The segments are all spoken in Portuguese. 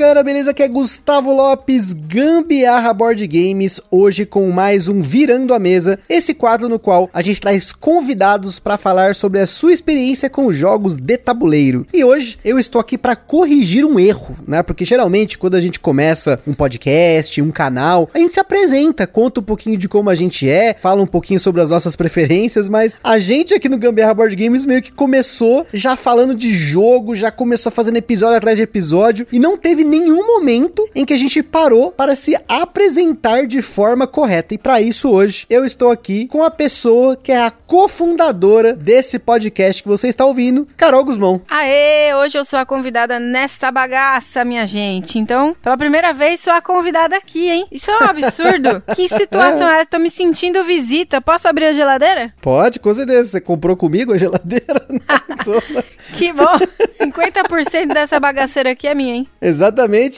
Galera, beleza? Aqui é Gustavo Lopes, Gambiarra Board Games, hoje com mais um Virando a Mesa, esse quadro no qual a gente traz convidados para falar sobre a sua experiência com jogos de tabuleiro. E hoje eu estou aqui para corrigir um erro, né? Porque geralmente quando a gente começa um podcast, um canal, a gente se apresenta, conta um pouquinho de como a gente é, fala um pouquinho sobre as nossas preferências, mas a gente aqui no Gambiarra Board Games meio que começou já falando de jogo, já começou fazendo episódio atrás de episódio e não teve nenhum momento em que a gente parou para se apresentar de forma correta. E para isso hoje eu estou aqui com a pessoa que é a cofundadora desse podcast que você está ouvindo, Carol Guzmão. Aê, hoje eu sou a convidada nesta bagaça, minha gente. Então, pela primeira vez sou a convidada aqui, hein? Isso é um absurdo. que situação é essa? Tô me sentindo visita. Posso abrir a geladeira? Pode, com certeza. Você comprou comigo a geladeira? que bom. 50% dessa bagaceira aqui é minha, hein? Exatamente,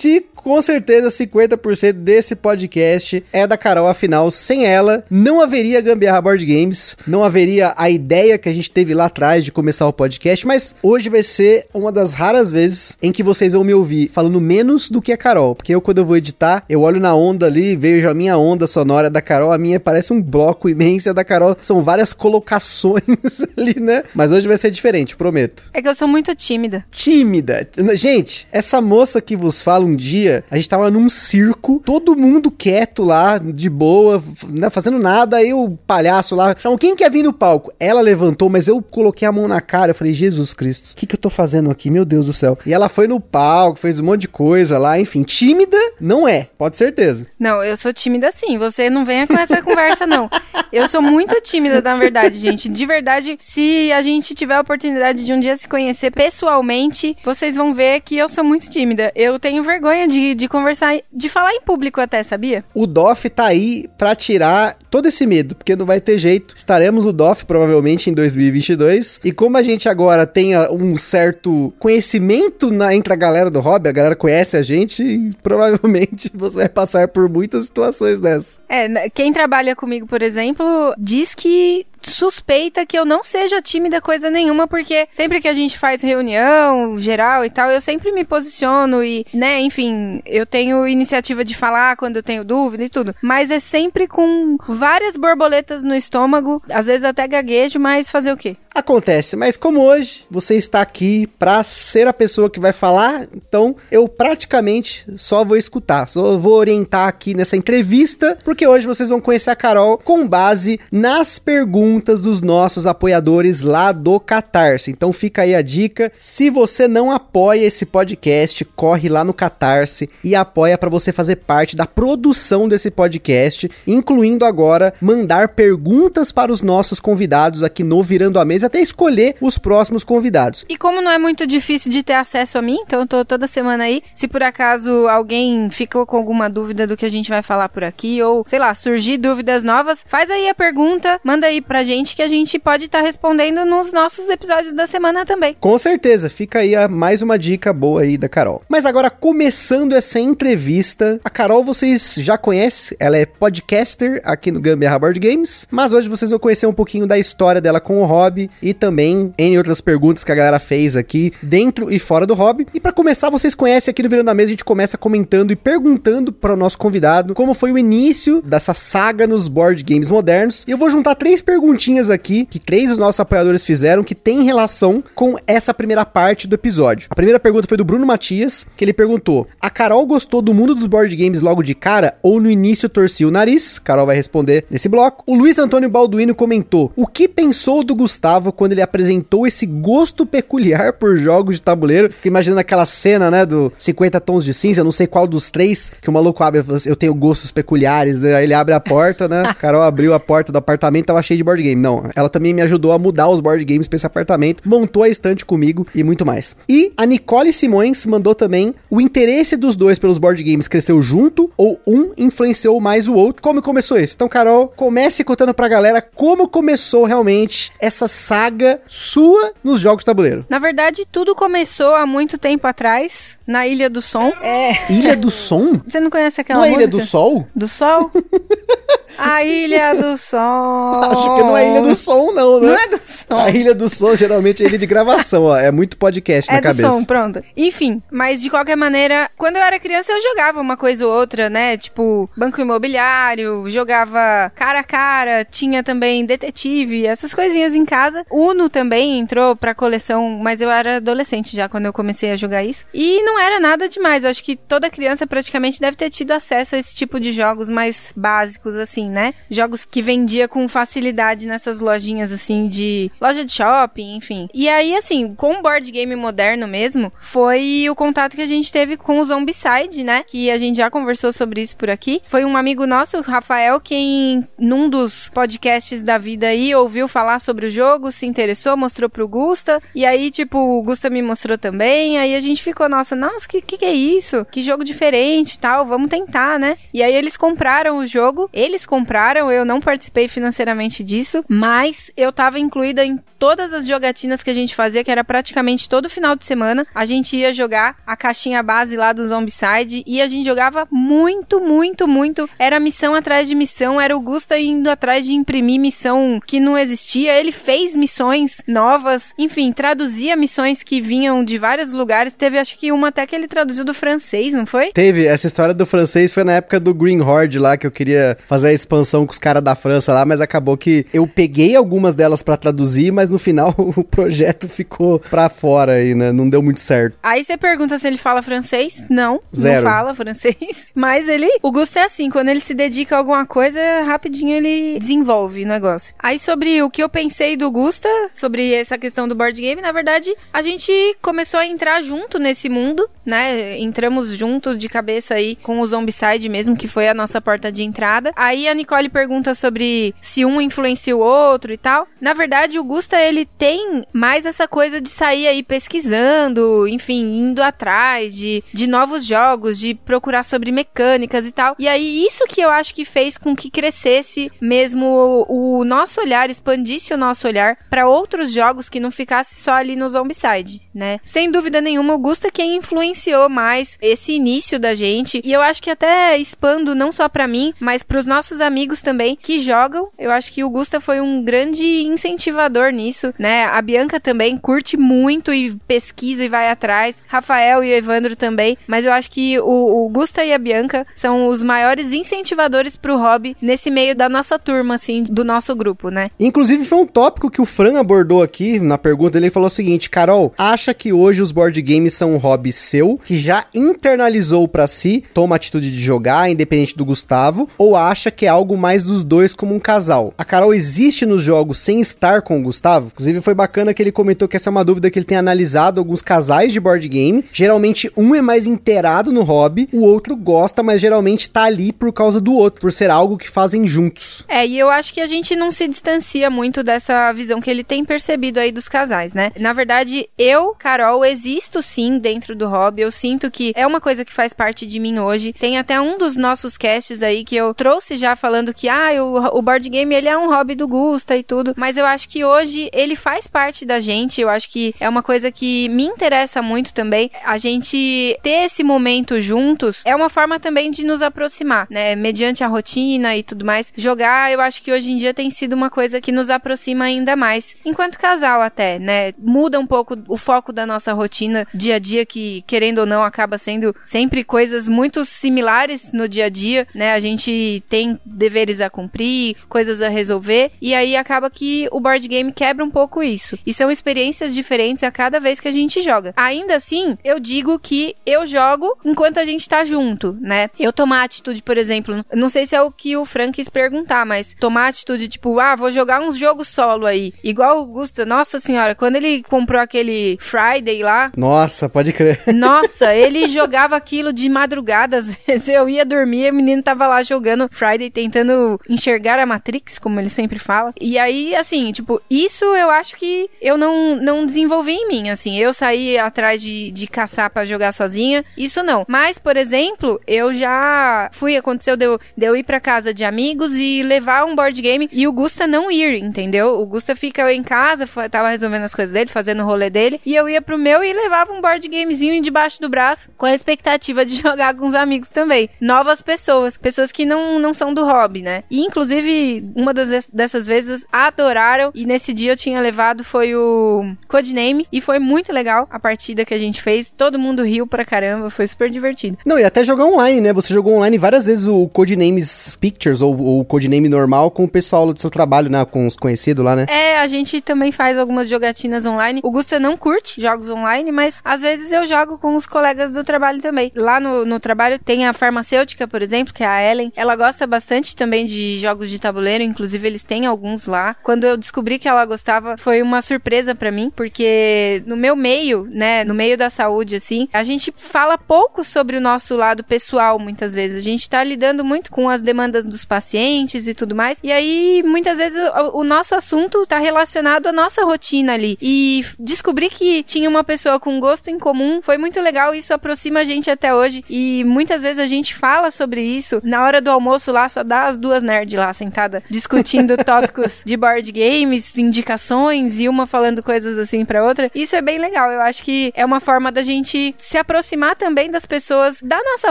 e com certeza 50% desse podcast é da Carol, afinal, sem ela não haveria Gambiarra Board Games, não haveria a ideia que a gente teve lá atrás de começar o podcast, mas hoje vai ser uma das raras vezes em que vocês vão me ouvir falando menos do que a Carol, porque eu quando eu vou editar, eu olho na onda ali, vejo a minha onda sonora da Carol, a minha parece um bloco imenso, a da Carol são várias colocações ali, né? Mas hoje vai ser diferente, prometo. É que eu sou muito tímida. Tímida. Gente, essa moça que vos fala um dia, a gente tava num circo, todo mundo quieto lá, de boa, né, fazendo nada, aí o palhaço lá chamou, quem quer vir no palco? Ela levantou, mas eu coloquei a mão na cara, eu falei, Jesus Cristo, o que que eu tô fazendo aqui? Meu Deus do céu. E ela foi no palco, fez um monte de coisa lá, enfim, tímida não é, pode certeza. Não, eu sou tímida sim, você não venha com essa conversa não. Eu sou muito tímida, na verdade, gente. De verdade, se a gente tiver a oportunidade de um dia se conhecer pessoalmente, vocês vão ver que eu sou muito tímida. Eu tenho vergonha de, de conversar, de falar em público até, sabia? O DOF tá aí pra tirar todo esse medo, porque não vai ter jeito. Estaremos no DOF provavelmente em 2022. E como a gente agora tem um certo conhecimento na, entre a galera do hobby, a galera conhece a gente, provavelmente você vai passar por muitas situações dessas. É, quem trabalha comigo, por exemplo, diz que suspeita que eu não seja tímida coisa nenhuma, porque sempre que a gente faz reunião geral e tal, eu sempre me posiciono e, né, enfim, eu tenho iniciativa de falar quando eu tenho dúvida e tudo. Mas é sempre com várias borboletas no estômago, às vezes até gaguejo, mas fazer o quê? Acontece, mas como hoje você está aqui para ser a pessoa que vai falar, então eu praticamente só vou escutar, só vou orientar aqui nessa entrevista, porque hoje vocês vão conhecer a Carol com base nas perguntas dos nossos apoiadores lá do Catarse. Então fica aí a dica, se você não apoia esse podcast, corre lá no Catarse e apoia para você fazer parte da produção desse podcast, incluindo agora mandar perguntas para os nossos convidados aqui no Virando a Mesa até escolher os próximos convidados. E como não é muito difícil de ter acesso a mim, então eu tô toda semana aí. Se por acaso alguém ficou com alguma dúvida do que a gente vai falar por aqui, ou sei lá, surgir dúvidas novas, faz aí a pergunta, manda aí pra gente que a gente pode estar tá respondendo nos nossos episódios da semana também. Com certeza, fica aí a, mais uma dica boa aí da Carol. Mas agora, começando essa entrevista, a Carol vocês já conhecem, ela é podcaster aqui no Gambiarra Board Games, mas hoje vocês vão conhecer um pouquinho da história dela com o hobby e também em outras perguntas que a galera fez aqui dentro e fora do hobby. E para começar, vocês conhecem aqui no Virando da Mesa, a gente começa comentando e perguntando para o nosso convidado como foi o início dessa saga nos board games modernos. E eu vou juntar três perguntinhas aqui que três dos nossos apoiadores fizeram que tem relação com essa primeira parte do episódio. A primeira pergunta foi do Bruno Matias, que ele perguntou: "A Carol gostou do mundo dos board games logo de cara ou no início torcia o nariz?" Carol vai responder nesse bloco. O Luiz Antônio Balduino comentou: "O que pensou do Gustavo quando ele apresentou esse gosto peculiar por jogos de tabuleiro. Fiquei imaginando aquela cena, né, do 50 tons de cinza, não sei qual dos três, que o maluco abre, assim, eu tenho gostos peculiares, né? aí ele abre a porta, né, Carol abriu a porta do apartamento, tava cheio de board game. Não, ela também me ajudou a mudar os board games pra esse apartamento, montou a estante comigo e muito mais. E a Nicole Simões mandou também o interesse dos dois pelos board games cresceu junto ou um influenciou mais o outro. Como começou isso? Então, Carol, comece contando pra galera como começou realmente essa saga sua nos jogos de tabuleiro? Na verdade, tudo começou há muito tempo atrás, na Ilha do Som. É. Ilha do Som? Você não conhece aquela Não é música? Ilha do Sol? Do Sol? A Ilha do Sol. Acho que não é Ilha do Som, não, né? Não é do Som. A Ilha do Som geralmente é ilha de gravação, ó. É muito podcast É na do cabeça. som, pronto. Enfim, mas de qualquer maneira, quando eu era criança eu jogava uma coisa ou outra, né? Tipo, banco imobiliário, jogava cara a cara, tinha também detetive, essas coisinhas em casa. Uno também entrou pra coleção, mas eu era adolescente já quando eu comecei a jogar isso. E não era nada demais, eu acho que toda criança praticamente deve ter tido acesso a esse tipo de jogos mais básicos, assim, né? Jogos que vendia com facilidade nessas lojinhas, assim, de loja de shopping, enfim. E aí, assim, com o board game moderno mesmo, foi o contato que a gente teve com o Zombicide, né? Que a gente já conversou sobre isso por aqui. Foi um amigo nosso, Rafael, quem num dos podcasts da vida aí ouviu falar sobre o jogo, se interessou, mostrou pro Gusta. E aí, tipo, o Gusta me mostrou também. Aí a gente ficou, nossa, nossa, que que, que é isso? Que jogo diferente tal, vamos tentar, né? E aí eles compraram o jogo, eles compraram, eu não participei financeiramente disso, mas eu tava incluída em todas as jogatinas que a gente fazia, que era praticamente todo final de semana. A gente ia jogar a caixinha base lá do Zombicide e a gente jogava muito, muito, muito. Era missão atrás de missão, era o Gusta indo atrás de imprimir missão que não existia. Ele fez missões novas, enfim, traduzia missões que vinham de vários lugares. Teve acho que uma até que ele traduziu do francês, não foi? Teve, essa história do francês foi na época do Green Horde lá, que eu queria fazer a expansão com os caras da França lá, mas acabou que eu peguei algumas delas pra traduzir, mas no final o projeto ficou pra fora aí, né? Não deu muito certo. Aí você pergunta se ele fala francês? Não, Zero. não fala francês. Mas ele, o Gusto é assim, quando ele se dedica a alguma coisa, rapidinho ele desenvolve o negócio. Aí sobre o que eu pensei do Gusta, sobre essa questão do board game, na verdade, a gente começou a entrar junto nesse mundo, né? Entramos junto de cabeça aí com o Zombicide mesmo, que foi a nossa porta de entrada. Aí a Nicole pergunta sobre se um influencia o outro e tal. Na verdade, o Gusta, ele tem mais essa coisa de sair aí pesquisando, enfim, indo atrás de, de novos jogos, de procurar sobre mecânicas e tal. E aí, isso que eu acho que fez com que crescesse mesmo o, o nosso olhar, expandisse o nosso olhar para outros jogos que não ficasse só ali no Zombicide, né? Sem dúvida nenhuma, o Gusta quem influenciou mais esse início da gente. E eu acho que até expando não só para mim, mas para os nossos amigos também que jogam. Eu acho que o Gusta foi um grande incentivador nisso, né? A Bianca também curte muito e pesquisa e vai atrás. Rafael e o Evandro também. Mas eu acho que o, o Gusta e a Bianca são os maiores incentivadores pro hobby nesse meio da nossa turma, assim, do nosso grupo, né? Inclusive, foi um tópico que o Fran abordou aqui na pergunta. Ele falou o seguinte: Carol, acha que hoje os board games são um hobby seu, que já internalizou pra si, toma atitude de jogar, independente do Gustavo, ou acha que é algo mais dos dois como um casal? A Carol existe nos jogos sem estar com o Gustavo? Inclusive, foi bacana que ele comentou que essa é uma dúvida que ele tem analisado alguns casais de board game. Geralmente, um é mais inteirado no hobby, o outro gosta, mas geralmente tá ali por causa do outro, por ser algo que fazem juntos. É, e eu acho que a gente não se distancia muito dessa visão que ele tem percebido aí dos casais, né? Na verdade, eu, Carol, existo sim dentro do hobby. Eu sinto que é uma coisa que faz parte de mim hoje. Tem até um dos nossos casts aí que eu trouxe já falando que, ah, o, o board game ele é um hobby do Gusta e tudo. Mas eu acho que hoje ele faz parte da gente. Eu acho que é uma coisa que me interessa muito também. A gente ter esse momento juntos é uma forma também de nos aproximar, né? Mediante a rotina e tudo mais. Jogar, eu acho que hoje em dia tem sido uma coisa que nos aproxima ainda mais. Enquanto casal até, né? Muda um pouco o foco da nossa rotina dia a dia, que querendo ou não acaba sendo sempre coisas muito similares no dia a dia, né? A gente tem deveres a cumprir, coisas a resolver, e aí acaba que o board game quebra um pouco isso. E são experiências diferentes a cada vez que a gente joga. Ainda assim, eu digo que eu jogo enquanto a gente tá junto, né? Eu tomar atitude, por exemplo, não sei se é o que o Frank quis perguntar, mas tomar atitude tipo, ah, vou jogar uns jogos solo aí. Igual o Gusta, nossa senhora, quando ele comprou aquele Friday lá, Nossa, pode crer. nossa, ele jogava aquilo de madrugada, às vezes eu ia dormir e o menino tava lá jogando Friday tentando enxergar a Matrix, como ele sempre fala. E aí, assim, tipo, isso eu acho que eu não, não desenvolvi em mim, assim. Eu saí atrás de, de caçar para jogar sozinha, isso não. Mas, por exemplo, eu já fui, aconteceu de eu, de eu ir pra casa de amigos e levar um board game e o Gusta não ir, entendeu? O Gusta fica em casa, foi, tava resolvendo as coisas dele, fazendo o rolê dele, e eu ia pro meu e levava um board gamezinho debaixo do braço, com a expectativa de jogar com os amigos também. Novas pessoas, pessoas que não, não são do hobby, né? E, inclusive, uma das, dessas vezes adoraram, e nesse dia eu tinha levado foi o Codename, e foi muito legal a partida que a gente fez, todo mundo riu pra caramba, foi super divertido. Não, e até jogar online, né? Você jogou online várias vezes o Codenames Pictures, ou o Codename normal, com o pessoal do seu trabalho, né? Com os conhecidos lá, né? É, a gente também faz algumas jogatinas online. O Gusta não curte jogos online, mas às vezes eu jogo com os colegas do trabalho também. Lá no, no trabalho tem a farmacêutica, por exemplo, que é a Ellen. Ela gosta bastante também de jogos de tabuleiro, inclusive eles têm alguns lá. Quando eu descobri que ela gostava, foi uma surpresa para mim, porque no meu meio, né, no meio da saúde, assim, a gente fala pouco sobre o nosso lado pessoal, muitas vezes. A gente tá lidando muito com as demandas dos pacientes e tudo mais. E aí, muitas vezes, o, o nosso assunto tá relacionado à nossa rotina ali. E descobrir que tinha uma pessoa com gosto em comum foi muito legal. Isso aproxima a gente até hoje. E muitas vezes a gente fala sobre isso. Na hora do almoço lá, só dá as duas nerds lá sentada discutindo tópicos de board games, indicações e uma falando coisas assim pra outra. Isso é bem legal. Eu acho que é uma forma da gente se aproximar também das pessoas da nossa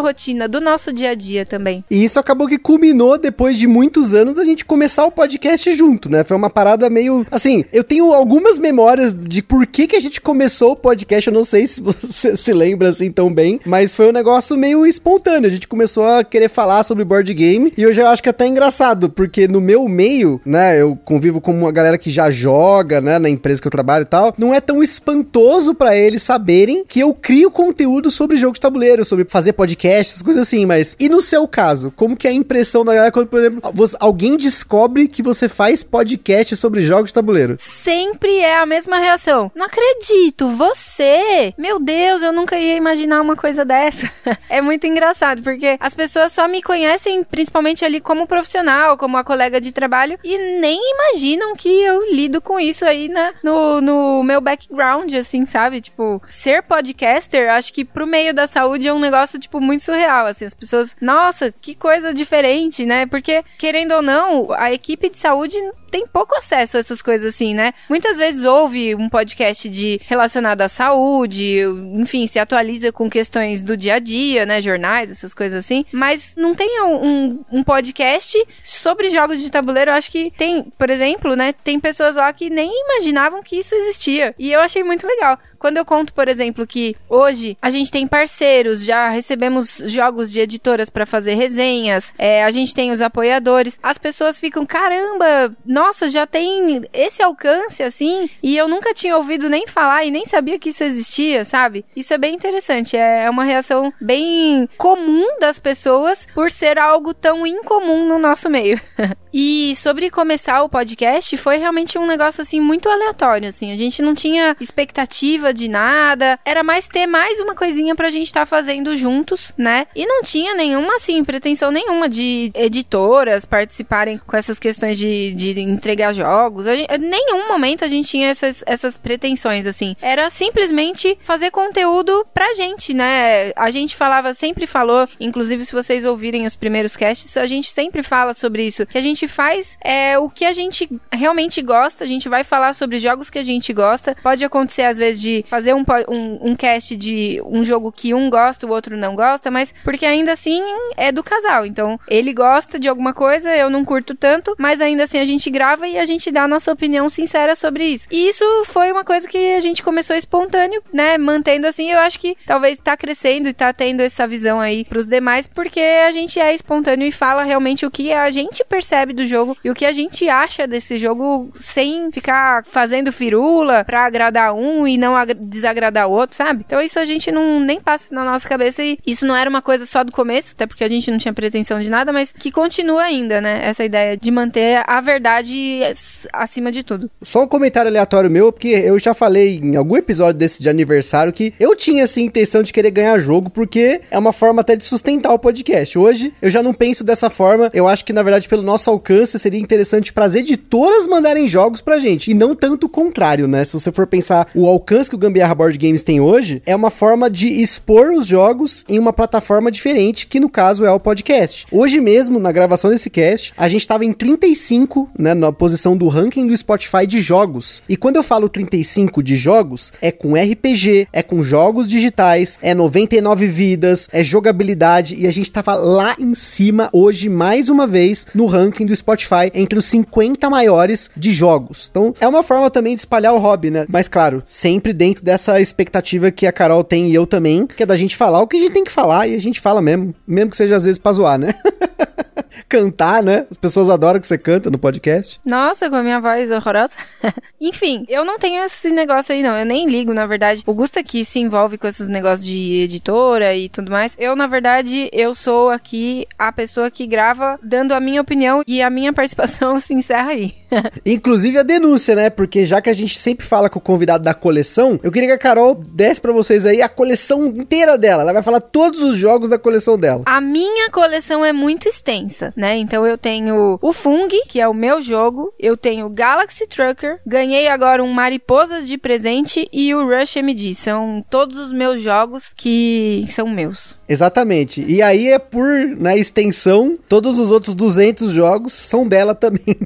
rotina, do nosso dia a dia também. E isso acabou que culminou depois de muitos anos a gente começar o podcast junto, né? Foi uma parada meio. Assim, eu tenho algumas memórias de por que, que a gente começou o podcast. Eu não sei se você se lembra assim tão bem, mas foi um negócio meio espontâneo. A gente começou a querer falar sobre board game e eu já acho que é até engraçado, porque no meu meio, né, eu convivo com uma galera que já joga, né, na empresa que eu trabalho e tal. Não é tão espantoso para eles saberem que eu crio conteúdo sobre jogo de tabuleiro, sobre fazer podcasts, coisas assim, mas e no seu caso, como que é a impressão da galera quando, por exemplo, você, alguém descobre que você faz podcast sobre jogos de tabuleiro? Sempre é a mesma reação. Não acredito, você? Meu Deus, eu nunca ia imaginar uma coisa dessa. é muito engraçado, porque as pessoas só me conhecem principalmente ali como profissional, como a colega de trabalho, e nem imaginam que eu lido com isso aí na, no, no meu background, assim, sabe? Tipo, ser podcaster, acho que pro meio da saúde é um negócio, tipo, muito surreal, assim. As pessoas, nossa, que coisa diferente, né? Porque, querendo ou não, a equipe de saúde tem pouco acesso a essas coisas assim, né? Muitas vezes ouve um podcast de relacionado à saúde, enfim, se atualiza com questões do dia a dia, né? Jornais, essas coisas assim. Mas não tem um, um podcast sobre jogos de tabuleiro. Eu acho que tem, por exemplo, né? Tem pessoas lá que nem imaginavam que isso existia. E eu achei muito legal. Quando eu conto, por exemplo, que hoje a gente tem parceiros, já recebemos jogos de editoras para fazer resenhas, é, a gente tem os apoiadores, as pessoas ficam, caramba, nossa, já tem esse alcance assim, e eu nunca tinha ouvido nem falar e nem sabia que isso existia, sabe? Isso é bem interessante, é uma reação bem comum das pessoas por ser algo tão incomum no nosso meio. e sobre começar o podcast, foi realmente um negócio assim muito aleatório, assim, a gente não tinha expectativa de nada, era mais ter mais uma coisinha pra gente estar tá fazendo juntos, né? E não tinha nenhuma, assim, pretensão nenhuma de editoras participarem com essas questões de, de entregar jogos. Em nenhum momento a gente tinha essas, essas pretensões, assim. Era simplesmente fazer conteúdo pra gente, né? A gente falava, sempre falou, inclusive se vocês ouvirem os primeiros casts, a gente sempre fala sobre isso. Que a gente faz é o que a gente realmente gosta, a gente vai falar sobre jogos que a gente gosta. Pode acontecer, às vezes, de fazer um, um, um cast de um jogo que um gosta, o outro não gosta, mas porque ainda assim é do casal. Então, ele gosta de alguma coisa, eu não curto tanto, mas ainda assim a gente grava e a gente dá a nossa opinião sincera sobre isso. E isso foi uma coisa que a gente começou espontâneo, né? Mantendo assim, eu acho que talvez tá crescendo e tá tendo essa visão aí pros demais, porque a gente é espontâneo e fala realmente o que a gente percebe do jogo e o que a gente acha desse jogo sem ficar fazendo firula pra agradar um e não desagradar o outro, sabe? Então isso a gente não nem passa na nossa cabeça e isso não era uma coisa só do começo, até porque a gente não tinha pretensão de nada, mas que continua ainda, né? Essa ideia de manter a verdade qualidade acima de tudo. Só um comentário aleatório meu, porque eu já falei em algum episódio desse de aniversário que eu tinha assim intenção de querer ganhar jogo, porque é uma forma até de sustentar o podcast. Hoje eu já não penso dessa forma. Eu acho que na verdade pelo nosso alcance seria interessante para as editoras mandarem jogos pra gente e não tanto o contrário, né? Se você for pensar o alcance que o Gambiarra Board Games tem hoje, é uma forma de expor os jogos em uma plataforma diferente, que no caso é o podcast. Hoje mesmo, na gravação desse cast, a gente estava em 35, né, na posição do ranking do Spotify de jogos. E quando eu falo 35 de jogos, é com RPG, é com jogos digitais, é 99 vidas, é jogabilidade e a gente tava lá em cima hoje mais uma vez no ranking do Spotify entre os 50 maiores de jogos. Então, é uma forma também de espalhar o hobby, né? Mas claro, sempre dentro dessa expectativa que a Carol tem e eu também, que é da gente falar o que a gente tem que falar e a gente fala mesmo, mesmo que seja às vezes pra zoar, né? Cantar, né? As pessoas adoram que você canta no podcast. Nossa, com a minha voz horrorosa. Enfim, eu não tenho esse negócio aí, não. Eu nem ligo, na verdade. O Gusta que se envolve com esses negócios de editora e tudo mais. Eu, na verdade, eu sou aqui a pessoa que grava dando a minha opinião e a minha participação se encerra aí. Inclusive a denúncia, né? Porque já que a gente sempre fala com o convidado da coleção, eu queria que a Carol desse para vocês aí a coleção inteira dela. Ela vai falar todos os jogos da coleção dela. A minha coleção é muito extensa, né? Então eu tenho o Fung, que é o meu jogo, eu tenho Galaxy Trucker, ganhei agora um Mariposas de presente e o Rush MD. São todos os meus jogos que são meus. Exatamente. E aí é por, na extensão, todos os outros 200 jogos são dela também.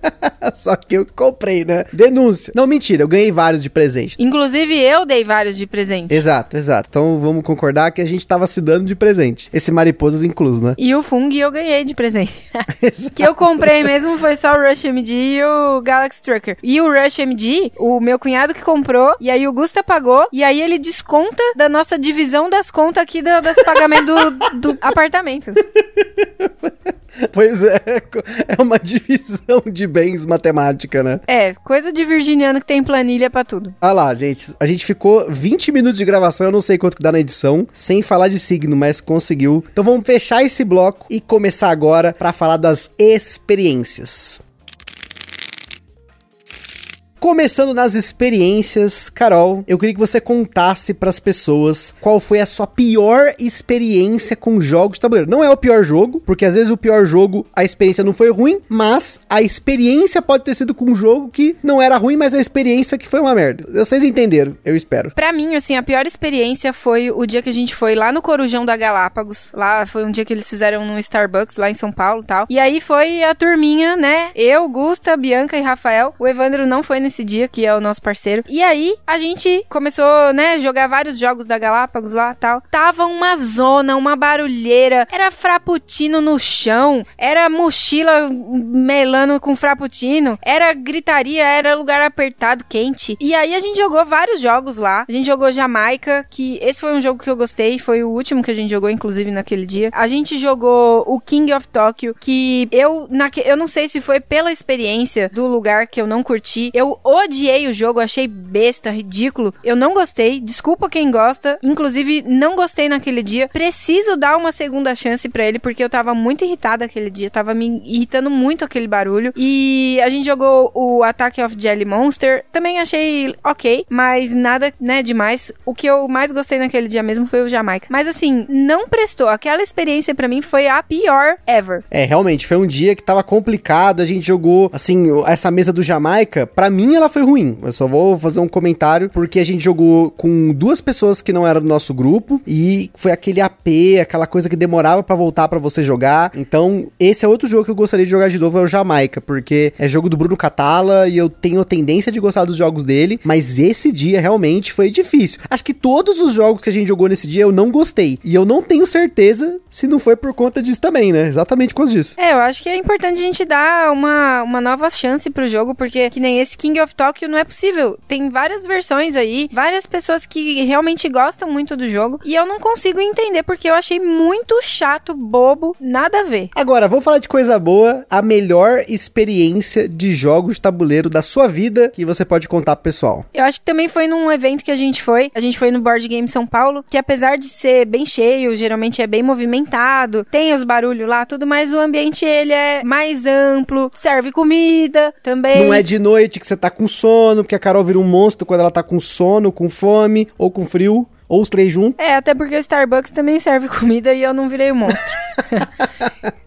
Só que eu comprei, né? Denúncia. Não, mentira, eu ganhei vários de presente. Inclusive eu dei vários de presente. Exato, exato. Então vamos concordar que a gente tava se dando de presente. Esse mariposas incluso, né? E o Fung eu ganhei de presente. que eu comprei mesmo foi só o Rush MD e o Galaxy Trucker. E o Rush MD, o meu cunhado que comprou, e aí o Gusta pagou, e aí ele desconta da nossa divisão das contas aqui do, das pagamento do, do apartamento. Pois é, é uma divisão de bens matemática, né? É, coisa de virginiano que tem planilha para tudo. Ah lá, gente, a gente ficou 20 minutos de gravação, eu não sei quanto que dá na edição, sem falar de signo, mas conseguiu. Então vamos fechar esse bloco e começar agora para falar das experiências. Começando nas experiências, Carol, eu queria que você contasse para as pessoas qual foi a sua pior experiência com jogos de tabuleiro. Não é o pior jogo, porque às vezes o pior jogo, a experiência não foi ruim, mas a experiência pode ter sido com um jogo que não era ruim, mas a experiência que foi uma merda. Vocês entenderam, eu espero. Para mim, assim, a pior experiência foi o dia que a gente foi lá no Corujão da Galápagos. Lá foi um dia que eles fizeram no Starbucks, lá em São Paulo tal. E aí foi a turminha, né? Eu, Gusta, Bianca e Rafael. O Evandro não foi nesse nesse dia, que é o nosso parceiro. E aí, a gente começou, né, jogar vários jogos da Galápagos lá tal. Tava uma zona, uma barulheira, era frappuccino no chão, era mochila melando com frappuccino, era gritaria, era lugar apertado, quente. E aí a gente jogou vários jogos lá. A gente jogou Jamaica, que esse foi um jogo que eu gostei, foi o último que a gente jogou, inclusive, naquele dia. A gente jogou o King of Tokyo, que eu, naque... eu não sei se foi pela experiência do lugar que eu não curti. Eu odiei o jogo, achei besta, ridículo. Eu não gostei. Desculpa quem gosta. Inclusive, não gostei naquele dia. Preciso dar uma segunda chance para ele, porque eu tava muito irritada aquele dia. Tava me irritando muito aquele barulho. E a gente jogou o Attack of Jelly Monster. Também achei ok, mas nada, né, demais. O que eu mais gostei naquele dia mesmo foi o Jamaica. Mas assim, não prestou. Aquela experiência para mim foi a pior ever. É, realmente, foi um dia que tava complicado. A gente jogou, assim, essa mesa do Jamaica. Para mim, ela foi ruim. Eu só vou fazer um comentário porque a gente jogou com duas pessoas que não eram do nosso grupo e foi aquele AP, aquela coisa que demorava para voltar para você jogar. Então, esse é outro jogo que eu gostaria de jogar de novo, é o Jamaica, porque é jogo do Bruno Catala e eu tenho a tendência de gostar dos jogos dele, mas esse dia realmente foi difícil. Acho que todos os jogos que a gente jogou nesse dia eu não gostei. E eu não tenho certeza se não foi por conta disso também, né? Exatamente por causa disso. É, eu acho que é importante a gente dar uma, uma nova chance pro jogo, porque que nem esse King of Tokyo não é possível. Tem várias versões aí, várias pessoas que realmente gostam muito do jogo e eu não consigo entender porque eu achei muito chato, bobo, nada a ver. Agora, vamos falar de coisa boa. A melhor experiência de jogos de tabuleiro da sua vida que você pode contar pro pessoal. Eu acho que também foi num evento que a gente foi. A gente foi no Board Game São Paulo, que apesar de ser bem cheio, geralmente é bem movimentado, tem os barulhos lá, tudo, mas o ambiente ele é mais amplo, serve comida também. Não é de noite que você tá com sono, porque a Carol vira um monstro quando ela tá com sono, com fome ou com frio. Ou os três juntos. É, até porque o Starbucks também serve comida e eu não virei um monstro.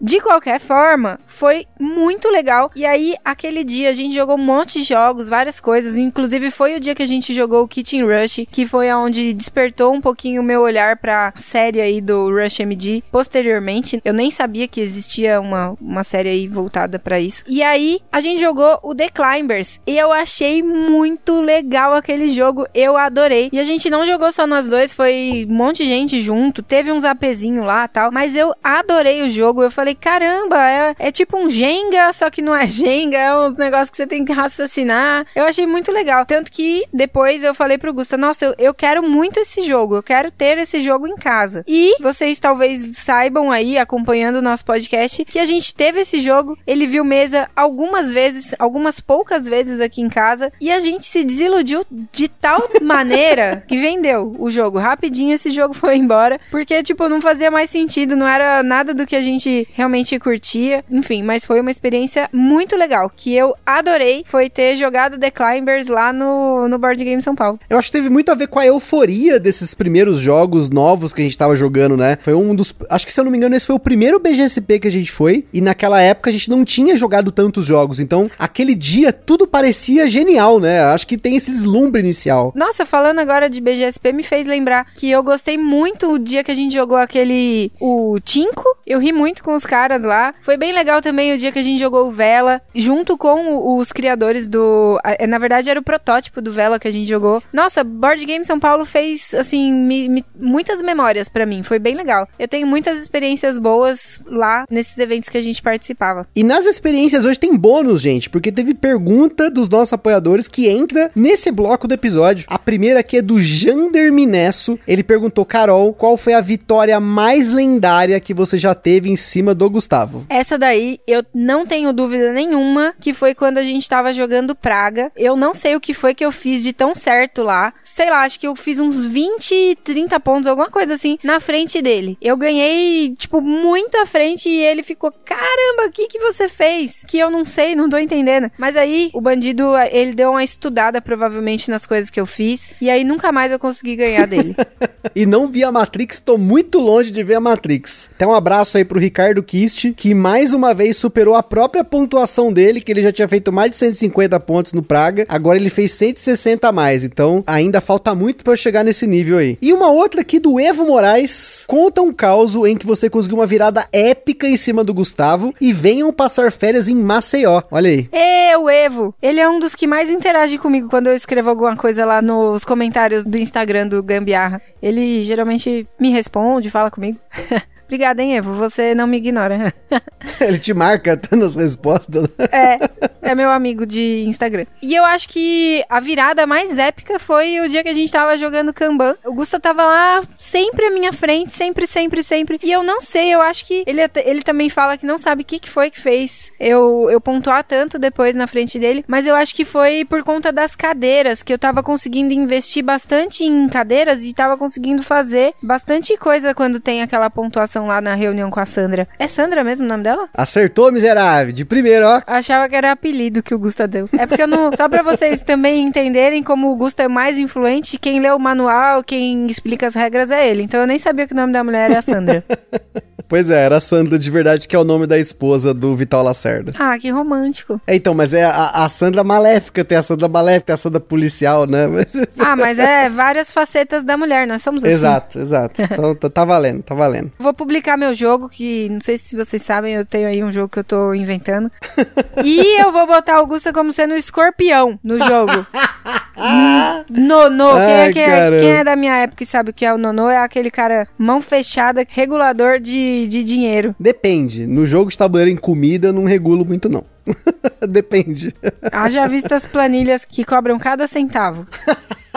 de qualquer forma, foi muito legal. E aí, aquele dia, a gente jogou um monte de jogos, várias coisas. Inclusive, foi o dia que a gente jogou o Kitchen Rush, que foi onde despertou um pouquinho o meu olhar pra série aí do Rush MD. Posteriormente, eu nem sabia que existia uma, uma série aí voltada para isso. E aí, a gente jogou o The Climbers. E eu achei muito legal aquele jogo. Eu adorei. E a gente não jogou só nós dois, foi um monte de gente junto. Teve uns apezinho lá tal. Mas eu adorei o jogo. Eu falei, caramba, é, é tipo um Jenga, só que não é Jenga. É um negócio que você tem que raciocinar. Eu achei muito legal. Tanto que depois eu falei pro Gusta, nossa, eu, eu quero muito esse jogo. Eu quero ter esse jogo em casa. E vocês talvez saibam aí, acompanhando o nosso podcast, que a gente teve esse jogo. Ele viu mesa algumas vezes, algumas poucas vezes aqui em casa. E a gente se desiludiu de tal maneira que vendeu o jogo. Rapidinho esse jogo foi embora. Porque, tipo, não fazia mais sentido. Não era nada do que a gente realmente curtia. Enfim, mas foi uma experiência muito legal. Que eu adorei. Foi ter jogado The Climbers lá no, no Board Game São Paulo. Eu acho que teve muito a ver com a euforia desses primeiros jogos novos que a gente tava jogando, né? Foi um dos. Acho que se eu não me engano, esse foi o primeiro BGSP que a gente foi. E naquela época a gente não tinha jogado tantos jogos. Então, aquele dia tudo parecia genial, né? Acho que tem esse deslumbre inicial. Nossa, falando agora de BGSP, me fez lembrar que eu gostei muito o dia que a gente jogou aquele. O Tinko. Eu ri muito com os caras lá. Foi bem legal também o dia que a gente jogou o Vela, junto com os criadores do. a- Na verdade, era o protótipo do Vela que a gente jogou. Nossa, Board Game São Paulo fez, assim, me- me- muitas memórias pra mim. Foi bem legal. Eu tenho muitas experiências boas lá nesses eventos que a gente participava. E nas experiências hoje tem bônus, gente, porque teve pergunta dos nossos apoiadores que entra nesse bloco do episódio. A primeira aqui é do Jander Minesso. Ele perguntou, Carol, qual foi a vitória mais lendária que você já teve em cima do Gustavo? Essa daí, eu não tenho dúvida nenhuma que foi quando a gente tava jogando Praga. Eu não sei o que foi que eu fiz de tão certo lá. Sei lá, acho que eu fiz uns 20, 30 pontos, alguma coisa assim, na frente dele. Eu ganhei, tipo, muito à frente e ele ficou, caramba, o que que você fez? Que eu não sei, não tô entendendo. Mas aí, o bandido, ele deu uma estudada provavelmente nas coisas que eu fiz. E aí, nunca mais eu consegui ganhar dele. E não vi a Matrix, tô muito longe de ver a Matrix. Então um abraço aí pro Ricardo Kist, que mais uma vez superou a própria pontuação dele, que ele já tinha feito mais de 150 pontos no Praga, agora ele fez 160 a mais, então ainda falta muito eu chegar nesse nível aí. E uma outra aqui do Evo Moraes, conta um caos em que você conseguiu uma virada épica em cima do Gustavo e venham passar férias em Maceió. Olha aí. E o Evo, ele é um dos que mais interage comigo quando eu escrevo alguma coisa lá nos comentários do Instagram do Gambiarra. Ele geralmente me responde, fala comigo. Obrigada, hein, Evo? Você não me ignora. ele te marca tá nas respostas. né? é, é meu amigo de Instagram. E eu acho que a virada mais épica foi o dia que a gente tava jogando Kanban. O Gusta tava lá sempre à minha frente, sempre, sempre, sempre. E eu não sei, eu acho que ele, até- ele também fala que não sabe o que, que foi que fez eu, eu pontuar tanto depois na frente dele. Mas eu acho que foi por conta das cadeiras, que eu tava conseguindo investir bastante em cadeiras e tava conseguindo fazer bastante coisa quando tem aquela pontuação lá na reunião com a Sandra. É Sandra mesmo o nome dela? Acertou, miserável. De primeiro, ó. Achava que era apelido que o Gusta deu. É porque eu não. Só pra vocês também entenderem como o Gusta é mais influente, quem lê o manual, quem explica as regras é ele. Então eu nem sabia que o nome da mulher era a Sandra. Pois é, era a Sandra de verdade, que é o nome da esposa do Vital Lacerda. ah, que romântico. É, então, mas é a, a Sandra maléfica, tem a Sandra maléfica, tem a Sandra policial, né? Mas- Ah, mas é várias facetas da mulher, nós somos assim. exato, exato. Então tá, tá valendo, tá valendo. Vou publicar meu jogo, que não sei se vocês sabem, eu tenho aí um jogo que eu tô inventando. e eu vou botar o Gusta como sendo o escorpião no jogo. Nono. Quem, é, quem, é, quem é da minha época e sabe o que é o nono? É aquele cara mão fechada, regulador de, de dinheiro. Depende. No jogo de tabuleiro em comida, eu não regulo muito, não. Depende. Haja vista as planilhas que cobram cada centavo.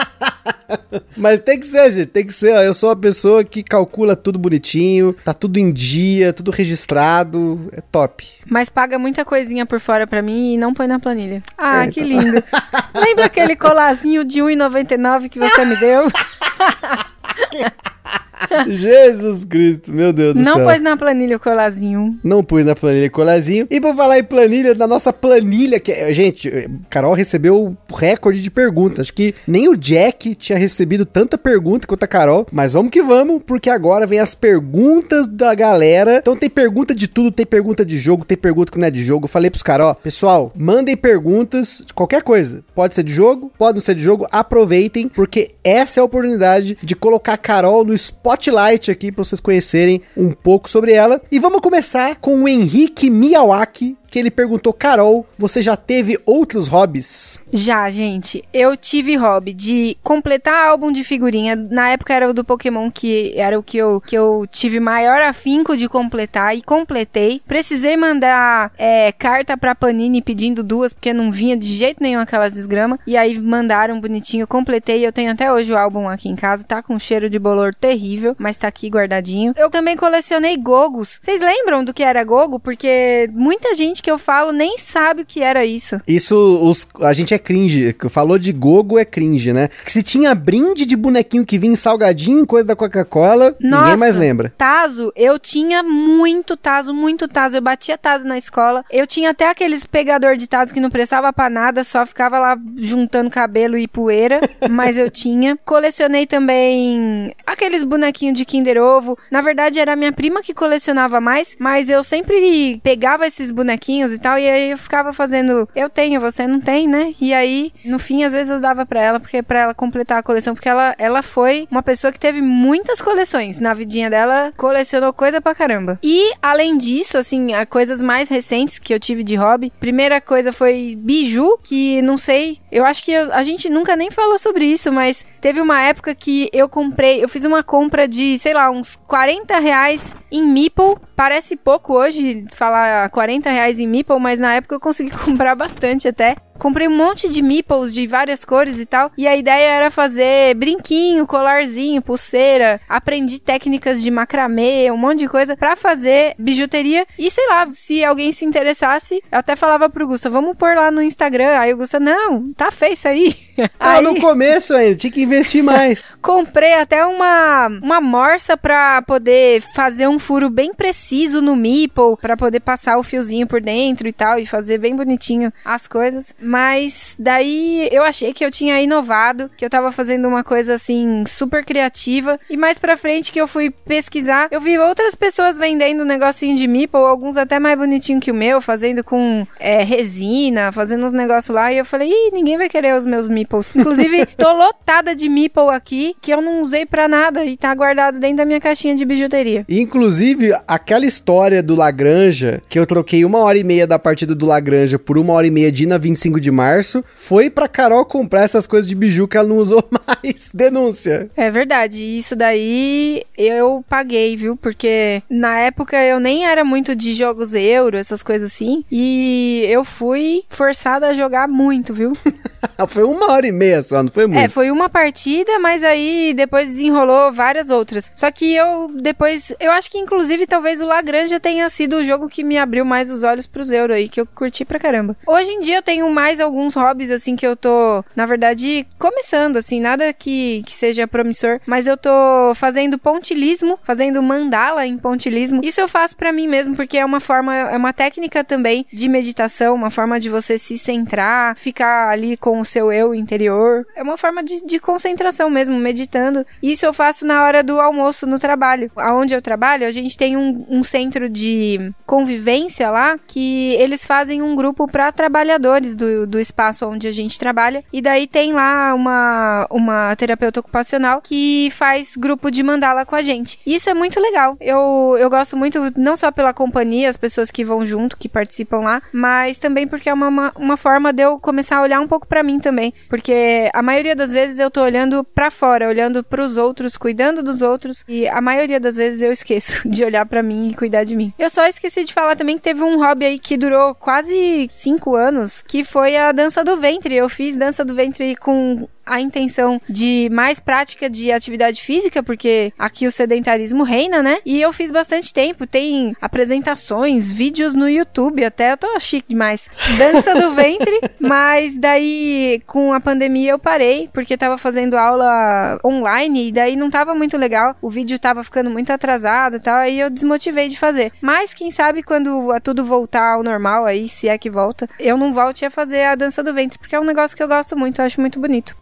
Mas tem que ser, gente. Tem que ser. Eu sou uma pessoa que calcula tudo bonitinho, tá tudo em dia, tudo registrado. É top. Mas paga muita coisinha por fora pra mim e não põe na planilha. Ah, que lindo. Lembra aquele colazinho de 1,99 que você me deu? Jesus Cristo, meu Deus do Não céu. pôs na planilha o colazinho. Não pus na planilha colazinho. E por falar em planilha, na nossa planilha, que é- gente, Carol recebeu o recorde de perguntas. Acho que nem o Jack tinha recebido tanta pergunta quanto a Carol. Mas vamos que vamos, porque agora vem as perguntas da galera. Então tem pergunta de tudo, tem pergunta de jogo, tem pergunta que não é de jogo. Eu falei pros caras, ó, pessoal, mandem perguntas de qualquer coisa. Pode ser de jogo, pode não ser de jogo, aproveitem, porque essa é a oportunidade de colocar a Carol no spotlight aqui pra vocês conhecerem um pouco sobre ela. E vamos começar com o Henrique Miyawaki, que ele perguntou: Carol, você já teve outros hobbies? Já, gente, eu tive hobby de completar álbum de figurinha. Na época era o do Pokémon, que era o que eu, que eu tive maior afinco de completar e completei. Precisei mandar é, carta pra Panini pedindo duas, porque não vinha de jeito nenhum aquelas desgramas. E aí mandaram bonitinho, completei. Eu tenho até hoje o álbum aqui em casa, tá com um cheiro de bolor terrível, mas tá aqui guardadinho. Eu também colecionei gogos. Vocês lembram do que era gogo? Porque muita gente que eu falo nem sabe o que era isso. Isso, os, a gente é cringe. Falou de gogo é cringe, né? Que se tinha brinde de bonequinho que vinha em salgadinho, coisa da Coca-Cola, ninguém mais lembra. Tazo, eu tinha muito tazo, muito tazo. Eu batia tazo na escola. Eu tinha até aqueles pegador de tazo que não prestava pra nada, só ficava lá juntando cabelo e poeira, mas eu tinha. Colecionei também aqueles bonequinhos de Kinder Ovo. Na verdade, era a minha prima que colecionava mais, mas eu sempre pegava esses bonequinhos e tal, e aí eu ficava fazendo, eu tenho, você não tem, né? E aí, no fim, às vezes eu dava pra ela, porque para ela completar a coleção, porque ela, ela foi uma pessoa que teve muitas coleções na vidinha dela, colecionou coisa pra caramba. E além disso, assim, a coisas mais recentes que eu tive de hobby, primeira coisa foi biju, que não sei, eu acho que eu- a gente nunca nem falou sobre isso, mas teve uma época que eu comprei, eu fiz uma compra de, sei lá, uns 40 reais em Meeple. Parece pouco hoje falar 40 reais em Meeple, mas na época eu consegui comprar bastante até. Comprei um monte de meeples de várias cores e tal. E a ideia era fazer brinquinho, colarzinho, pulseira. Aprendi técnicas de macramê, um monte de coisa pra fazer bijuteria. E sei lá, se alguém se interessasse, eu até falava pro Gusta, vamos pôr lá no Instagram. Aí o Gusta, não, tá feio isso aí. Aí- no começo ainda, tinha que investir mais. Comprei até uma, uma morsa pra poder fazer um furo bem preciso no meeple, pra poder passar o fiozinho por dentro e tal, e fazer bem bonitinho as coisas. Mas daí eu achei que eu tinha inovado, que eu tava fazendo uma coisa assim super criativa. E mais pra frente que eu fui pesquisar, eu vi outras pessoas vendendo um negocinho de meeple, alguns até mais bonitinho que o meu, fazendo com é, resina, fazendo uns negócios lá. E eu falei, ih, ninguém vai querer os meus meeples. Inclusive, tô lotada de meeple aqui, que eu não usei pra nada e tá guardado dentro da minha caixinha de bijuteria. Inclusive, aquela história do Lagranja, que eu troquei uma hora e meia da partida do Lagranja por uma hora e meia de na 25 de março, foi pra Carol comprar essas coisas de biju que ela não usou mais. Denúncia. É verdade, isso daí eu paguei, viu? Porque na época eu nem era muito de jogos euro, essas coisas assim, e eu fui forçada a jogar muito, viu? foi uma hora e meia só, não foi muito? É, foi uma partida, mas aí depois desenrolou várias outras. Só que eu depois, eu acho que inclusive talvez o Lagranja tenha sido o jogo que me abriu mais os olhos pros euro aí, que eu curti pra caramba. Hoje em dia eu tenho mais alguns hobbies assim que eu tô, na verdade, começando assim, nada que, que seja promissor, mas eu tô fazendo pontilismo, fazendo mandala em pontilismo. Isso eu faço pra mim mesmo porque é uma forma, é uma técnica também de meditação, uma forma de você se centrar, ficar ali com o seu eu interior. É uma forma de, de concentração mesmo, meditando. Isso eu faço na hora do almoço no trabalho. Aonde eu trabalho, a gente tem um, um centro de convivência lá que eles fazem um grupo para trabalhadores do, do espaço onde a gente trabalha. E daí tem lá uma, uma terapeuta ocupacional que faz grupo de mandala com a gente. Isso é muito legal. Eu, eu gosto muito, não só pela companhia, as pessoas que vão junto, que participam lá, mas também porque é uma, uma, uma forma de eu começar a olhar um pouco para mim também, porque a maioria das vezes eu tô olhando para fora, olhando para os outros, cuidando dos outros, e a maioria das vezes eu esqueço de olhar para mim e cuidar de mim. Eu só esqueci de falar também que teve um hobby aí que durou quase cinco anos, que foi a dança do ventre. Eu fiz dança do ventre com a intenção de mais prática de atividade física, porque aqui o sedentarismo reina, né? E eu fiz bastante tempo. Tem apresentações, vídeos no YouTube, até eu tô chique demais. Dança do ventre, mas daí com a pandemia eu parei, porque tava fazendo aula online e daí não tava muito legal. O vídeo tava ficando muito atrasado e tal, aí eu desmotivei de fazer. Mas quem sabe quando tudo voltar ao normal aí, se é que volta, eu não volte a fazer a dança do ventre, porque é um negócio que eu gosto muito, eu acho muito bonito.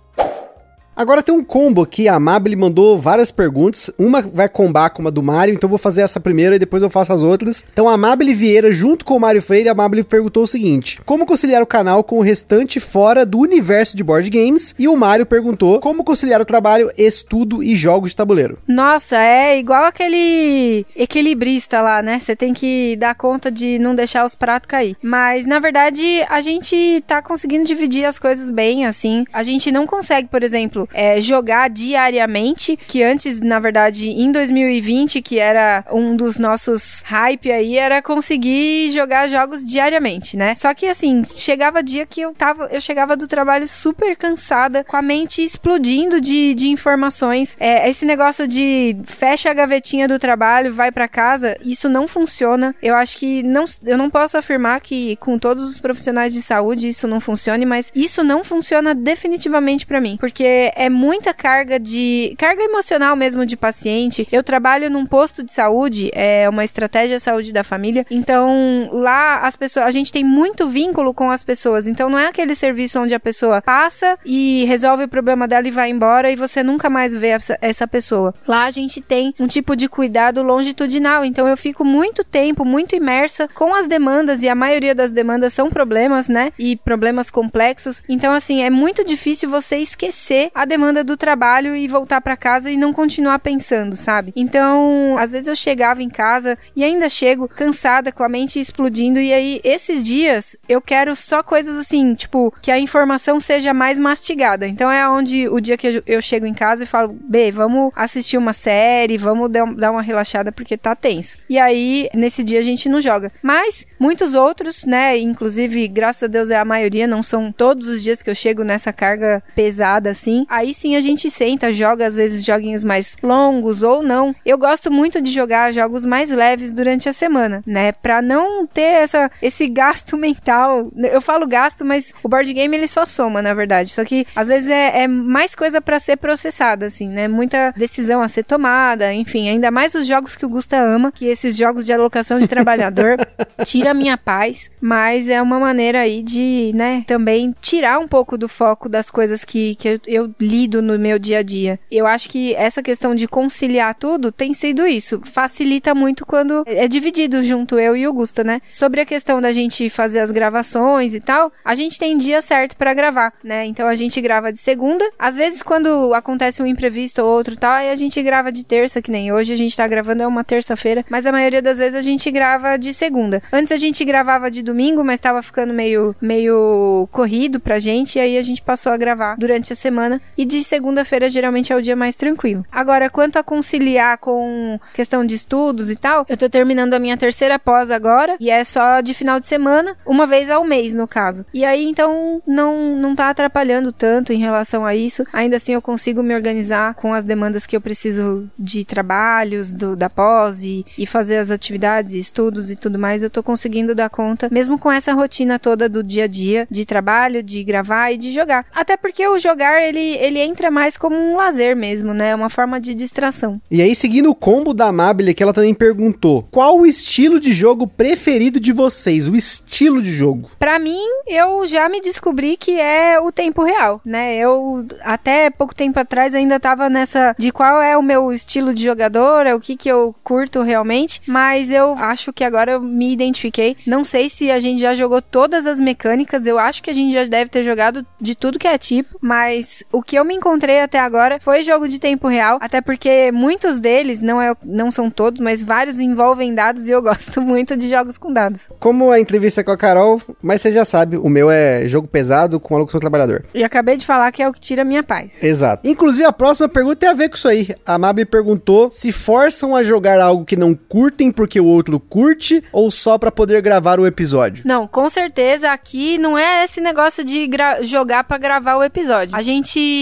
Agora tem um combo aqui, a Amable mandou várias perguntas. Uma vai combar com uma do Mário, então vou fazer essa primeira e depois eu faço as outras. Então a Amable Vieira, junto com o Mário Freire, a Amable perguntou o seguinte: Como conciliar o canal com o restante fora do universo de board games? E o Mário perguntou: Como conciliar o trabalho, estudo e jogos de tabuleiro? Nossa, é igual aquele equilibrista lá, né? Você tem que dar conta de não deixar os pratos cair. Mas na verdade, a gente tá conseguindo dividir as coisas bem, assim. A gente não consegue, por exemplo, é, jogar diariamente, que antes, na verdade, em 2020, que era um dos nossos hype aí, era conseguir jogar jogos diariamente, né? Só que assim, chegava dia que eu tava, eu chegava do trabalho super cansada, com a mente explodindo de, de informações. É, esse negócio de fecha a gavetinha do trabalho, vai para casa, isso não funciona. Eu acho que não, eu não posso afirmar que com todos os profissionais de saúde isso não funcione, mas isso não funciona definitivamente para mim, porque é muita carga de. carga emocional mesmo de paciente. Eu trabalho num posto de saúde, é uma estratégia saúde da família. Então, lá as pessoas. A gente tem muito vínculo com as pessoas. Então, não é aquele serviço onde a pessoa passa e resolve o problema dela e vai embora e você nunca mais vê essa, essa pessoa. Lá a gente tem um tipo de cuidado longitudinal. Então, eu fico muito tempo, muito imersa com as demandas e a maioria das demandas são problemas, né? E problemas complexos. Então, assim, é muito difícil você esquecer a demanda do trabalho e voltar para casa e não continuar pensando, sabe? Então, às vezes eu chegava em casa e ainda chego cansada, com a mente explodindo, e aí esses dias eu quero só coisas assim, tipo, que a informação seja mais mastigada. Então é onde o dia que eu chego em casa e falo, B, vamos assistir uma série, vamos dar uma relaxada porque tá tenso. E aí, nesse dia a gente não joga. Mas muitos outros, né, inclusive, graças a Deus é a maioria, não são todos os dias que eu chego nessa carga pesada assim. Aí sim a gente senta, joga às vezes joguinhos mais longos ou não. Eu gosto muito de jogar jogos mais leves durante a semana, né? Pra não ter essa, esse gasto mental. Eu falo gasto, mas o board game ele só soma, na verdade. Só que às vezes é, é mais coisa para ser processada, assim, né? Muita decisão a ser tomada, enfim, ainda mais os jogos que o Gusta ama, que esses jogos de alocação de trabalhador tira a minha paz, mas é uma maneira aí de, né, também tirar um pouco do foco das coisas que, que eu, eu lido no meu dia a dia. Eu acho que essa questão de conciliar tudo tem sido isso. Facilita muito quando é dividido junto eu e o Gusta, né? Sobre a questão da gente fazer as gravações e tal, a gente tem dia certo para gravar, né? Então a gente grava de segunda. Às vezes quando acontece um imprevisto ou outro tal, aí a gente grava de terça, que nem hoje a gente tá gravando é uma terça-feira, mas a maioria das vezes a gente grava de segunda. Antes a gente gravava de domingo, mas tava ficando meio meio corrido pra gente, e aí a gente passou a gravar durante a semana e de segunda-feira geralmente é o dia mais tranquilo. Agora, quanto a conciliar com questão de estudos e tal, eu tô terminando a minha terceira pós agora, e é só de final de semana, uma vez ao mês, no caso. E aí, então, não, não tá atrapalhando tanto em relação a isso. Ainda assim, eu consigo me organizar com as demandas que eu preciso de trabalhos, do, da pós e, e fazer as atividades, estudos e tudo mais. Eu tô conseguindo dar conta, mesmo com essa rotina toda do dia a dia, de trabalho, de gravar e de jogar. Até porque o jogar, ele, ele entra mais como um lazer mesmo, né? Uma forma de distração. E aí, seguindo o combo da Amabile, que ela também perguntou: qual o estilo de jogo preferido de vocês? O estilo de jogo? Para mim, eu já me descobri que é o tempo real, né? Eu até pouco tempo atrás ainda tava nessa de qual é o meu estilo de jogador, é o que que eu curto realmente, mas eu acho que agora eu me identifiquei. Não sei se a gente já jogou todas as mecânicas, eu acho que a gente já deve ter jogado de tudo que é tipo, mas o que eu me encontrei até agora foi jogo de tempo real, até porque muitos deles, não, é, não são todos, mas vários envolvem dados e eu gosto muito de jogos com dados. Como a entrevista com a Carol, mas você já sabe, o meu é jogo pesado com a locução trabalhador. E acabei de falar que é o que tira a minha paz. Exato. Inclusive, a próxima pergunta tem a ver com isso aí. A Mabi perguntou se forçam a jogar algo que não curtem porque o outro curte ou só pra poder gravar o episódio. Não, com certeza aqui não é esse negócio de jogar para gravar o episódio. A gente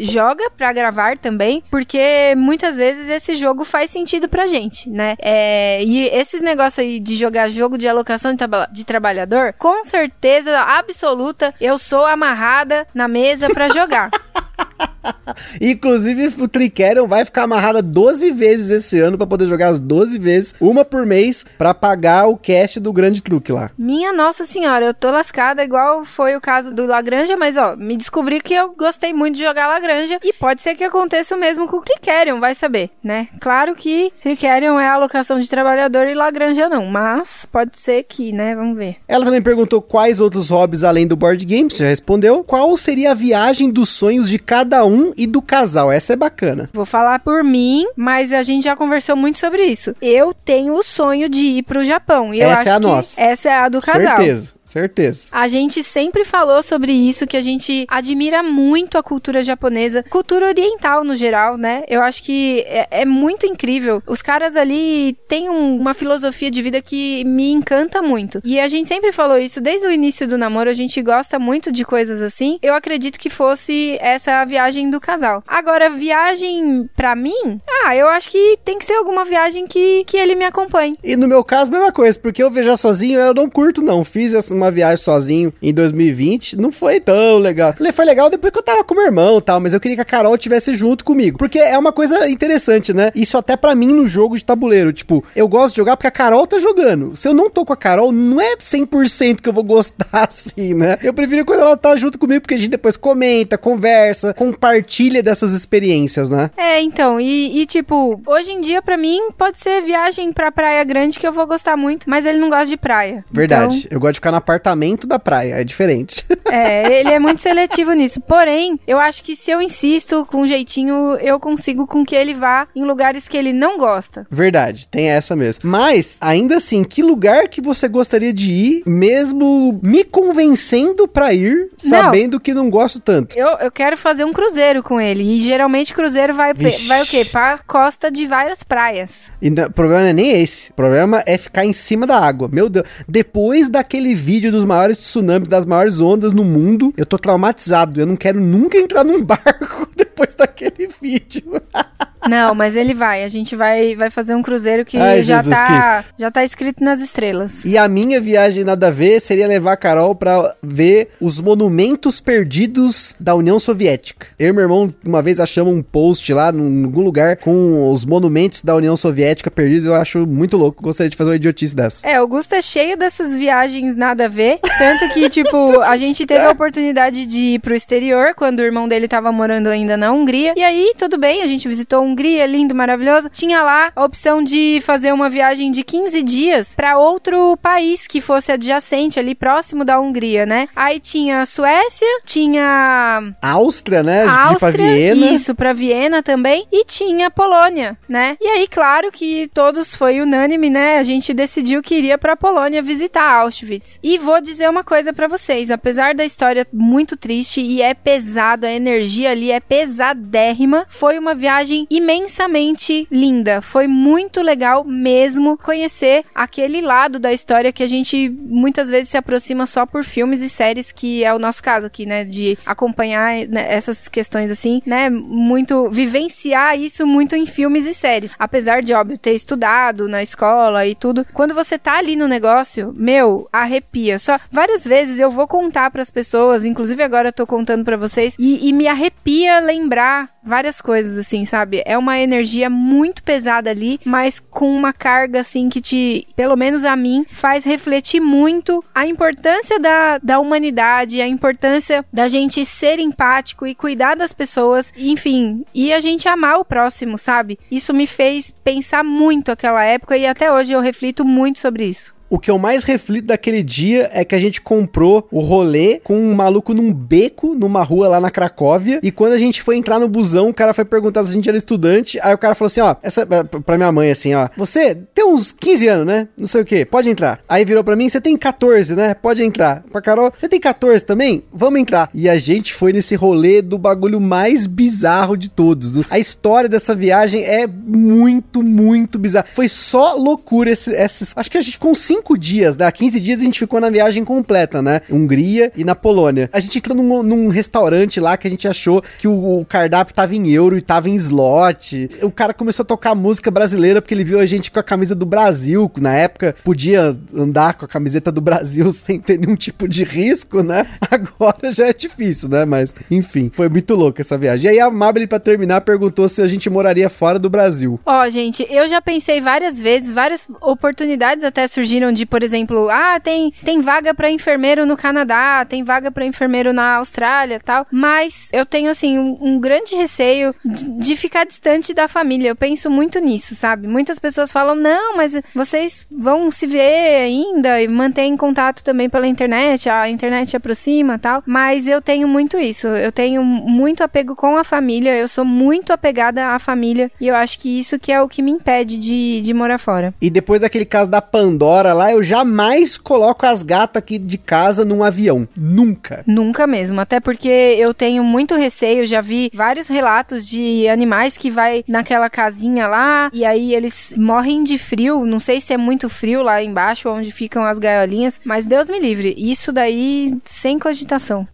joga para gravar também, porque muitas vezes esse jogo faz sentido pra gente, né? É, e esses negócios aí de jogar jogo de alocação de, de trabalhador, com certeza absoluta, eu sou amarrada na mesa para jogar. Inclusive, o Trickerion vai ficar amarrada 12 vezes esse ano para poder jogar as 12 vezes, uma por mês, para pagar o cast do grande truque lá. Minha nossa senhora, eu tô lascada, igual foi o caso do Lagranja, mas ó, me descobri que eu gostei muito de jogar Lagranja e pode ser que aconteça o mesmo com o Trickerion, vai saber, né? Claro que Trickerion é a alocação de trabalhador e Lagranja não, mas pode ser que, né? Vamos ver. Ela também perguntou quais outros hobbies além do board game, você já respondeu. Qual seria a viagem dos sonhos de cada um e do casal. Essa é bacana. Vou falar por mim, mas a gente já conversou muito sobre isso. Eu tenho o sonho de ir pro Japão. E essa é a nossa. Essa é a do casal. Certeza. Certeza. A gente sempre falou sobre isso, que a gente admira muito a cultura japonesa, cultura oriental no geral, né? Eu acho que é, é muito incrível. Os caras ali têm um, uma filosofia de vida que me encanta muito. E a gente sempre falou isso desde o início do namoro, a gente gosta muito de coisas assim. Eu acredito que fosse essa a viagem do casal. Agora, viagem para mim, ah, eu acho que tem que ser alguma viagem que, que ele me acompanhe. E no meu caso, mesma coisa, porque eu viajar sozinho eu não curto, não. Fiz essa uma viagem sozinho em 2020, não foi tão legal. Foi legal depois que eu tava com meu irmão e tal, mas eu queria que a Carol tivesse junto comigo. Porque é uma coisa interessante, né? Isso até para mim no jogo de tabuleiro. Tipo, eu gosto de jogar porque a Carol tá jogando. Se eu não tô com a Carol, não é 100% que eu vou gostar assim, né? Eu prefiro quando ela tá junto comigo, porque a gente depois comenta, conversa, compartilha dessas experiências, né? É, então, e, e tipo, hoje em dia para mim pode ser viagem pra Praia Grande que eu vou gostar muito, mas ele não gosta de praia. Verdade. Então... Eu gosto de ficar na apartamento da praia, é diferente. É, ele é muito seletivo nisso. Porém, eu acho que se eu insisto com um jeitinho, eu consigo com que ele vá em lugares que ele não gosta. Verdade, tem essa mesmo. Mas, ainda assim, que lugar que você gostaria de ir, mesmo me convencendo pra ir, sabendo não, que não gosto tanto? Eu, eu quero fazer um cruzeiro com ele. E geralmente cruzeiro vai, vai o quê? Pra costa de várias praias. E o problema não é nem esse. O problema é ficar em cima da água. Meu Deus. Depois daquele vídeo dos maiores tsunamis, das maiores ondas no mundo, eu tô traumatizado. Eu não quero nunca entrar num barco depois daquele vídeo. Não, mas ele vai. A gente vai, vai fazer um cruzeiro que Ai, já, tá, já tá escrito nas estrelas. E a minha viagem nada a ver seria levar a Carol pra ver os monumentos perdidos da União Soviética. Eu e meu irmão, uma vez achamos um post lá, em algum lugar, com os monumentos da União Soviética perdidos. Eu acho muito louco. Gostaria de fazer uma idiotice dessa. É, Augusto é cheio dessas viagens nada a ver. Tanto que, tipo, a gente teve a oportunidade de ir pro exterior quando o irmão dele tava morando ainda na Hungria. E aí, tudo bem, a gente visitou Hungria, lindo, maravilhoso. Tinha lá a opção de fazer uma viagem de 15 dias para outro país que fosse adjacente ali próximo da Hungria, né? Aí tinha a Suécia, tinha Áustria, né? Áustria, pra Viena. isso, para Viena também, e tinha a Polônia, né? E aí, claro que todos foi unânime, né? A gente decidiu que iria para Polônia visitar Auschwitz. E vou dizer uma coisa para vocês, apesar da história muito triste e é pesado, a energia ali é pesadérrima, foi uma viagem imensamente linda. Foi muito legal mesmo conhecer aquele lado da história que a gente muitas vezes se aproxima só por filmes e séries, que é o nosso caso aqui, né? De acompanhar né, essas questões assim, né? Muito. vivenciar isso muito em filmes e séries. Apesar de, óbvio, ter estudado na escola e tudo. Quando você tá ali no negócio, meu, arrepia. Só várias vezes eu vou contar para as pessoas, inclusive agora eu tô contando para vocês, e, e me arrepia lembrar várias coisas, assim, sabe? É uma energia muito pesada ali, mas com uma carga, assim, que te, pelo menos a mim, faz refletir muito a importância da, da humanidade, a importância da gente ser empático e cuidar das pessoas, enfim, e a gente amar o próximo, sabe? Isso me fez pensar muito aquela época e até hoje eu reflito muito sobre isso. O que eu mais reflito daquele dia é que a gente comprou o rolê com um maluco num beco, numa rua lá na Cracóvia, e quando a gente foi entrar no busão, o cara foi perguntar se a gente era estudante, aí o cara falou assim, ó, essa, pra minha mãe assim, ó, você tem uns 15 anos, né? Não sei o que, pode entrar. Aí virou pra mim, você tem 14, né? Pode entrar. Pra Carol, você tem 14 também? Vamos entrar. E a gente foi nesse rolê do bagulho mais bizarro de todos. A história dessa viagem é muito, muito bizarra. Foi só loucura esses, esses acho que a gente ficou uns 5 dias, né? 15 dias a gente ficou na viagem completa, né? Hungria e na Polônia. A gente entrou num, num restaurante lá que a gente achou que o, o cardápio tava em euro e tava em slot. O cara começou a tocar música brasileira porque ele viu a gente com a camisa do Brasil. Na época, podia andar com a camiseta do Brasil sem ter nenhum tipo de risco, né? Agora já é difícil, né? Mas, enfim, foi muito louco essa viagem. E aí a Mabel, pra terminar, perguntou se a gente moraria fora do Brasil. Ó, oh, gente, eu já pensei várias vezes, várias oportunidades até surgiram de, por exemplo, ah, tem, tem vaga para enfermeiro no Canadá, tem vaga para enfermeiro na Austrália tal. Mas eu tenho, assim, um, um grande receio de, de ficar distante da família. Eu penso muito nisso, sabe? Muitas pessoas falam, não, mas vocês vão se ver ainda e manter contato também pela internet, a internet aproxima tal. Mas eu tenho muito isso. Eu tenho muito apego com a família, eu sou muito apegada à família e eu acho que isso que é o que me impede de, de morar fora. E depois daquele caso da Pandora lá, eu jamais coloco as gatas aqui de casa num avião. Nunca. Nunca mesmo. Até porque eu tenho muito receio, já vi vários relatos de animais que vai naquela casinha lá e aí eles morrem de frio. Não sei se é muito frio lá embaixo onde ficam as gaiolinhas, mas Deus me livre. Isso daí sem cogitação.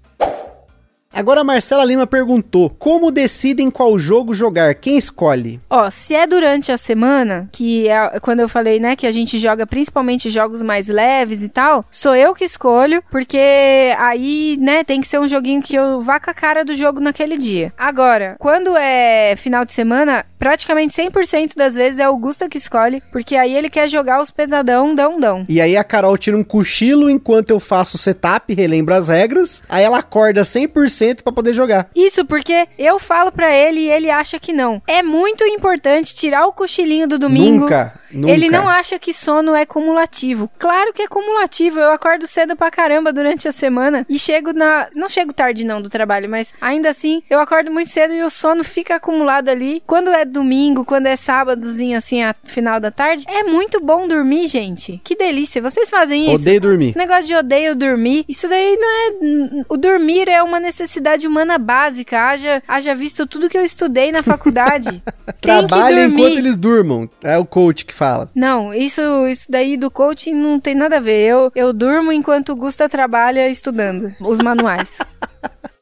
Agora a Marcela Lima perguntou: como decidem qual jogo jogar? Quem escolhe? Ó, se é durante a semana, que é quando eu falei, né, que a gente joga principalmente jogos mais leves e tal, sou eu que escolho, porque aí, né, tem que ser um joguinho que eu vá com a cara do jogo naquele dia. Agora, quando é final de semana, praticamente 100% das vezes é o Gusta que escolhe, porque aí ele quer jogar os pesadão, dão, dão. E aí a Carol tira um cochilo enquanto eu faço o setup, relembro as regras, aí ela acorda 100% 100% para poder jogar. Isso, porque eu falo para ele e ele acha que não. É muito importante tirar o cochilinho do domingo. Nunca, nunca. Ele não acha que sono é cumulativo. Claro que é cumulativo. Eu acordo cedo pra caramba durante a semana e chego na. Não chego tarde não do trabalho, mas ainda assim eu acordo muito cedo e o sono fica acumulado ali. Quando é domingo, quando é sábadozinho assim, a final da tarde, é muito bom dormir, gente. Que delícia. Vocês fazem isso? Odeio dormir. Negócio de odeio dormir. Isso daí não é. O dormir é uma necessidade humana básica. Haja, haja visto tudo que eu estudei na faculdade. Trabalhem enquanto eles durmam. É o coach que fala. Não, isso, isso daí do coaching não tem nada a ver. Eu, eu durmo enquanto o Gusta trabalha estudando os manuais.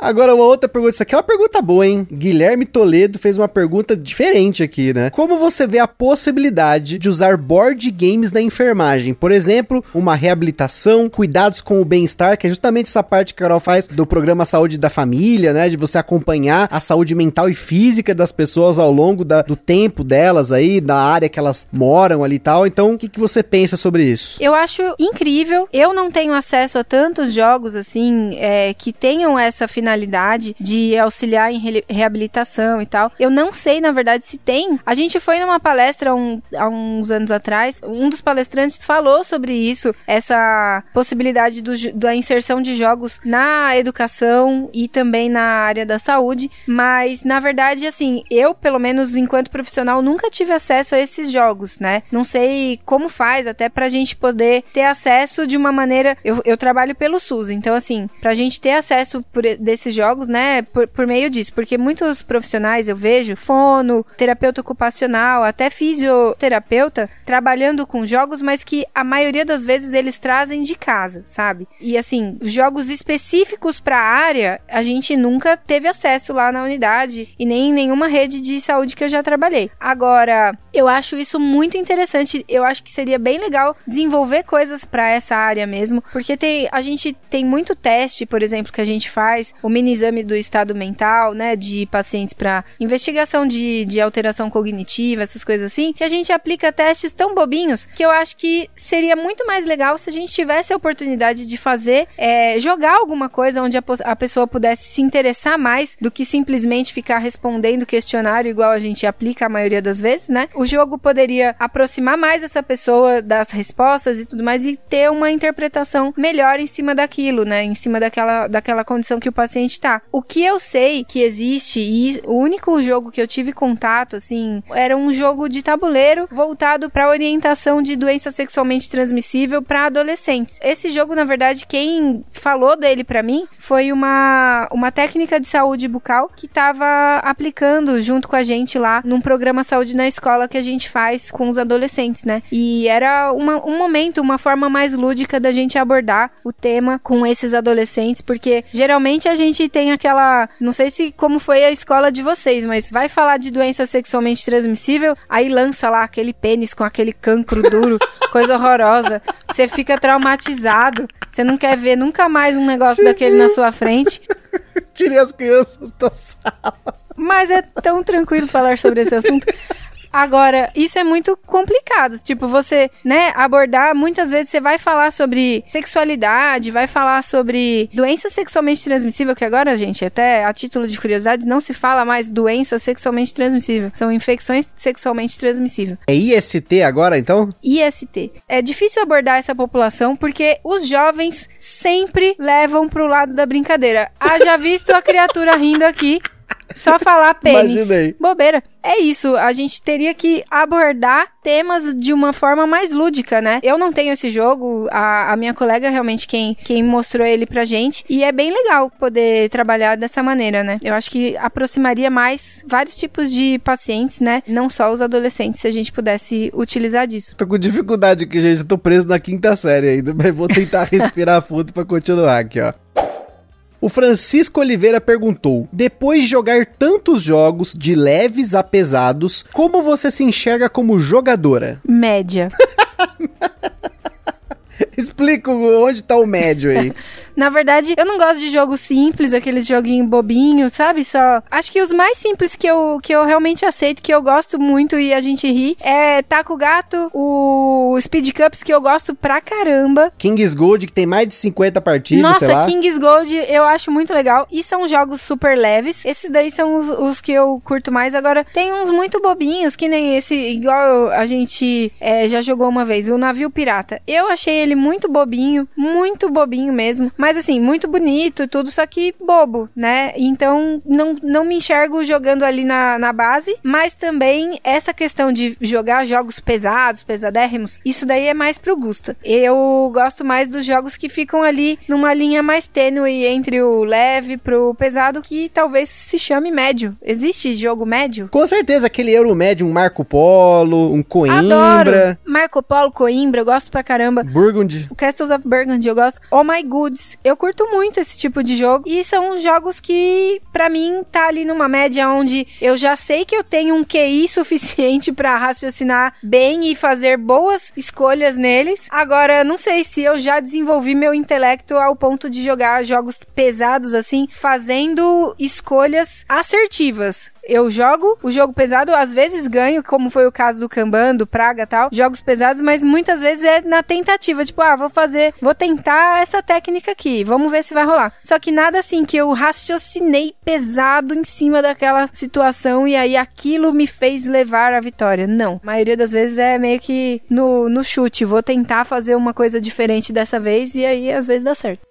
Agora, uma outra pergunta. Isso aqui é uma pergunta boa, hein? Guilherme Toledo fez uma pergunta diferente aqui, né? Como você vê a possibilidade de usar board games na enfermagem? Por exemplo, uma reabilitação, cuidados com o bem-estar, que é justamente essa parte que a Carol faz do programa Saúde da Família, né? De você acompanhar a saúde mental e física das pessoas ao longo da, do tempo delas aí, da área que elas moram ali e tal. Então, o que, que você pensa sobre isso? Eu acho incrível. Eu não tenho acesso a tantos jogos assim é, que tenham essa finalidade finalidade de auxiliar em re reabilitação e tal. Eu não sei, na verdade, se tem. A gente foi numa palestra um, há uns anos atrás, um dos palestrantes falou sobre isso, essa possibilidade do, da inserção de jogos na educação e também na área da saúde, mas na verdade, assim, eu, pelo menos enquanto profissional, nunca tive acesso a esses jogos, né? Não sei como faz, até pra gente poder ter acesso de uma maneira. Eu, eu trabalho pelo SUS, então, assim, pra gente ter acesso por, desse esses jogos, né, por, por meio disso, porque muitos profissionais eu vejo, fono, terapeuta ocupacional, até fisioterapeuta, trabalhando com jogos, mas que a maioria das vezes eles trazem de casa, sabe? E assim, jogos específicos para a área, a gente nunca teve acesso lá na unidade e nem em nenhuma rede de saúde que eu já trabalhei. Agora, eu acho isso muito interessante. Eu acho que seria bem legal desenvolver coisas para essa área mesmo, porque tem, a gente tem muito teste, por exemplo, que a gente faz. O mini exame do estado mental, né, de pacientes para investigação de, de alteração cognitiva, essas coisas assim, que a gente aplica testes tão bobinhos que eu acho que seria muito mais legal se a gente tivesse a oportunidade de fazer, é, jogar alguma coisa onde a, a pessoa pudesse se interessar mais do que simplesmente ficar respondendo questionário igual a gente aplica a maioria das vezes, né? O jogo poderia aproximar mais essa pessoa das respostas e tudo mais e ter uma interpretação melhor em cima daquilo, né? Em cima daquela, daquela condição que o paciente tá. O que eu sei que existe e o único jogo que eu tive contato, assim, era um jogo de tabuleiro voltado para orientação de doença sexualmente transmissível para adolescentes. Esse jogo, na verdade, quem falou dele para mim foi uma, uma técnica de saúde bucal que estava aplicando junto com a gente lá num programa saúde na escola que a gente faz com os adolescentes, né? E era uma, um momento, uma forma mais lúdica da gente abordar o tema com esses adolescentes, porque geralmente a gente tem aquela, não sei se como foi a escola de vocês, mas vai falar de doença sexualmente transmissível, aí lança lá aquele pênis com aquele cancro duro, coisa horrorosa. Você fica traumatizado. Você não quer ver nunca mais um negócio daquele na sua frente. Tirei as crianças da sala. Mas é tão tranquilo falar sobre esse assunto. Agora, isso é muito complicado. Tipo, você, né, abordar, muitas vezes você vai falar sobre sexualidade, vai falar sobre doença sexualmente transmissível, que agora, gente, até a título de curiosidade, não se fala mais doença sexualmente transmissível. São infecções sexualmente transmissíveis. É IST agora, então? IST. É difícil abordar essa população porque os jovens sempre levam pro lado da brincadeira. Haja visto a criatura rindo aqui só falar pênis. Imaginei. Bobeira. É isso, a gente teria que abordar temas de uma forma mais lúdica, né? Eu não tenho esse jogo, a, a minha colega realmente quem, quem mostrou ele pra gente, e é bem legal poder trabalhar dessa maneira, né? Eu acho que aproximaria mais vários tipos de pacientes, né? Não só os adolescentes, se a gente pudesse utilizar disso. Tô com dificuldade aqui, gente. Eu tô preso na quinta série ainda, mas vou tentar respirar fundo pra continuar aqui, ó. O Francisco Oliveira perguntou: Depois de jogar tantos jogos de leves a pesados, como você se enxerga como jogadora? Média. Explica onde tá o médio aí. Na verdade, eu não gosto de jogo simples, aqueles joguinhos bobinhos, sabe? Só. Acho que os mais simples que eu, que eu realmente aceito, que eu gosto muito e a gente ri, é Taco Gato, o Speed Cups, que eu gosto pra caramba. King's Gold, que tem mais de 50 partidas, Nossa, sei lá. King's Gold eu acho muito legal. E são jogos super leves. Esses daí são os, os que eu curto mais. Agora, tem uns muito bobinhos, que nem esse, igual a gente é, já jogou uma vez, o Navio Pirata. Eu achei ele muito bobinho, muito bobinho mesmo. Mas assim, muito bonito e tudo, só que bobo, né? Então não, não me enxergo jogando ali na, na base, mas também essa questão de jogar jogos pesados, pesadérrimos, isso daí é mais pro Gusta. Eu gosto mais dos jogos que ficam ali numa linha mais tênue entre o leve pro pesado, que talvez se chame médio. Existe jogo médio? Com certeza, aquele Euro médio, um Marco Polo, um Coimbra. Adoro. Marco Polo, Coimbra, eu gosto pra caramba. Burgundy. O Castles of Burgundy eu gosto. Oh My Goods, eu curto muito esse tipo de jogo. E são jogos que, para mim, tá ali numa média onde eu já sei que eu tenho um QI suficiente para raciocinar bem e fazer boas escolhas neles. Agora, não sei se eu já desenvolvi meu intelecto ao ponto de jogar jogos pesados assim, fazendo escolhas assertivas eu jogo o jogo pesado, às vezes ganho, como foi o caso do Kanban, do Praga tal, jogos pesados, mas muitas vezes é na tentativa, tipo, ah, vou fazer, vou tentar essa técnica aqui, vamos ver se vai rolar. Só que nada assim que eu raciocinei pesado em cima daquela situação e aí aquilo me fez levar à vitória. Não. A maioria das vezes é meio que no, no chute, vou tentar fazer uma coisa diferente dessa vez e aí às vezes dá certo.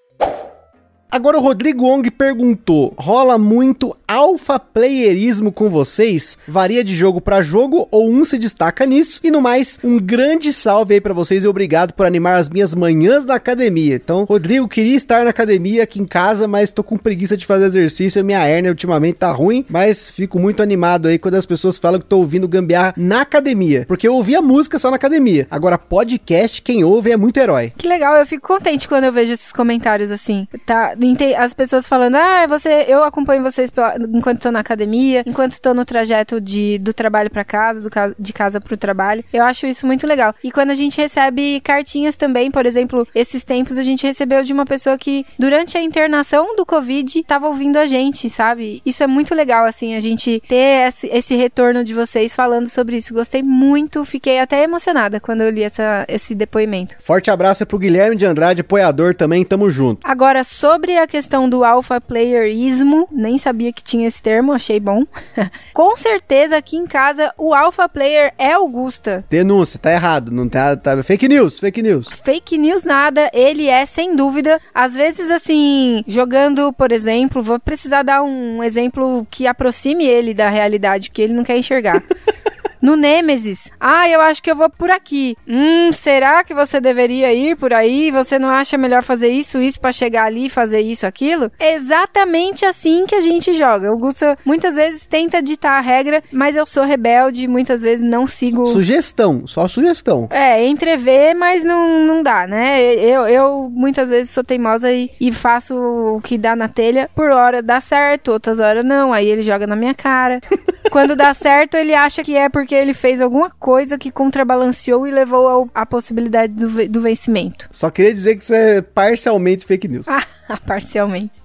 Agora o Rodrigo Ong perguntou: rola muito alfa playerismo com vocês? Varia de jogo para jogo ou um se destaca nisso? E no mais, um grande salve aí para vocês e obrigado por animar as minhas manhãs na academia. Então, Rodrigo, queria estar na academia aqui em casa, mas tô com preguiça de fazer exercício. Minha hernia ultimamente tá ruim, mas fico muito animado aí quando as pessoas falam que tô ouvindo gambiarra na academia, porque eu ouvia música só na academia. Agora, podcast, quem ouve é muito herói. Que legal, eu fico contente quando eu vejo esses comentários assim. Tá, as pessoas falando, ah, você, eu acompanho vocês pela. enquanto tô na academia, enquanto tô no trajeto de, do trabalho para casa, do, de casa pro trabalho. Eu acho isso muito legal. E quando a gente recebe cartinhas também, por exemplo, esses tempos a gente recebeu de uma pessoa que durante a internação do Covid tava ouvindo a gente, sabe? Isso é muito legal, assim, a gente ter esse, esse retorno de vocês falando sobre isso. Gostei muito, fiquei até emocionada quando eu li essa, esse depoimento. Forte abraço pro Guilherme de Andrade, apoiador também, tamo junto. Agora, sobre a questão do alpha playerismo, nem sabia que tinha esse termo, achei bom. Com certeza aqui em casa o alpha player é Augusta. Denúncia, tá errado, não tá, tá fake news, fake news. Fake news nada, ele é sem dúvida. Às vezes assim, jogando, por exemplo, vou precisar dar um exemplo que aproxime ele da realidade que ele não quer enxergar. No Nemesis, ah, eu acho que eu vou por aqui. Hum, será que você deveria ir por aí? Você não acha melhor fazer isso, isso para chegar ali e fazer isso, aquilo? Exatamente assim que a gente joga. O Gusto muitas vezes tenta ditar a regra, mas eu sou rebelde, muitas vezes não sigo. Sugestão, só sugestão. É, entrever, mas não, não dá, né? Eu, eu muitas vezes sou teimosa e, e faço o que dá na telha. Por hora dá certo, outras horas não. Aí ele joga na minha cara. Quando dá certo, ele acha que é porque porque ele fez alguma coisa que contrabalanceou e levou à possibilidade do, do vencimento. Só queria dizer que isso é parcialmente fake news. Ah, parcialmente.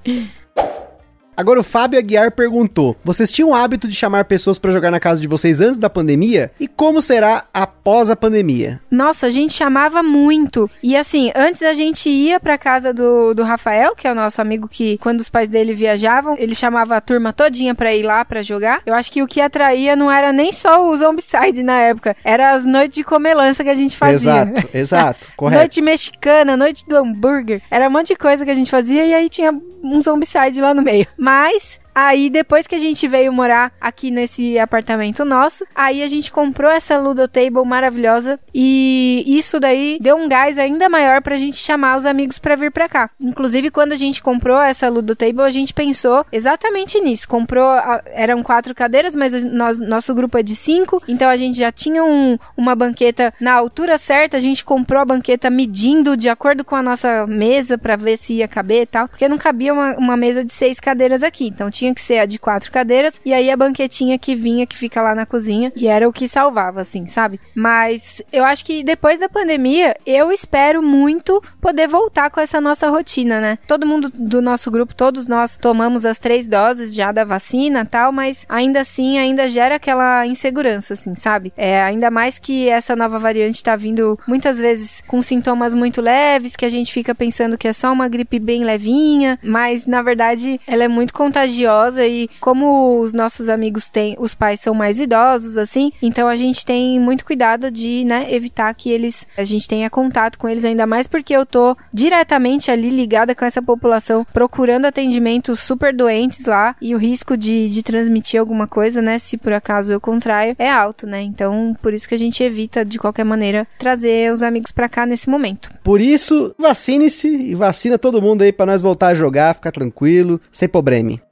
Agora o Fábio Aguiar perguntou: Vocês tinham o hábito de chamar pessoas para jogar na casa de vocês antes da pandemia? E como será após a pandemia? Nossa, a gente chamava muito. E assim, antes a gente ia pra casa do, do Rafael, que é o nosso amigo que, quando os pais dele viajavam, ele chamava a turma todinha pra ir lá pra jogar. Eu acho que o que atraía não era nem só o Zombicide na época, era as noites de comelança que a gente fazia. Exato, exato, correto. Noite mexicana, noite do hambúrguer. Era um monte de coisa que a gente fazia e aí tinha um Zombicide lá no meio. Mas Aí, depois que a gente veio morar aqui nesse apartamento nosso, aí a gente comprou essa Ludo Table maravilhosa. E isso daí deu um gás ainda maior pra gente chamar os amigos pra vir pra cá. Inclusive, quando a gente comprou essa Ludo Table, a gente pensou exatamente nisso. Comprou, eram quatro cadeiras, mas nós, nosso grupo é de cinco, então a gente já tinha um, uma banqueta na altura certa, a gente comprou a banqueta medindo de acordo com a nossa mesa pra ver se ia caber e tal, porque não cabia uma, uma mesa de seis cadeiras aqui, então tinha tinha que ser a de quatro cadeiras, e aí a banquetinha que vinha, que fica lá na cozinha, e era o que salvava, assim, sabe? Mas eu acho que depois da pandemia, eu espero muito poder voltar com essa nossa rotina, né? Todo mundo do nosso grupo, todos nós tomamos as três doses já da vacina tal, mas ainda assim, ainda gera aquela insegurança, assim, sabe? É, ainda mais que essa nova variante tá vindo muitas vezes com sintomas muito leves, que a gente fica pensando que é só uma gripe bem levinha, mas na verdade ela é muito contagiosa idosa e como os nossos amigos têm, os pais são mais idosos, assim, então a gente tem muito cuidado de, né, evitar que eles, a gente tenha contato com eles, ainda mais porque eu tô diretamente ali ligada com essa população, procurando atendimentos super doentes lá e o risco de, de transmitir alguma coisa, né, se por acaso eu contraio, é alto, né, então por isso que a gente evita de qualquer maneira trazer os amigos para cá nesse momento. Por isso, vacine-se e vacina todo mundo aí para nós voltar a jogar, ficar tranquilo, sem problema.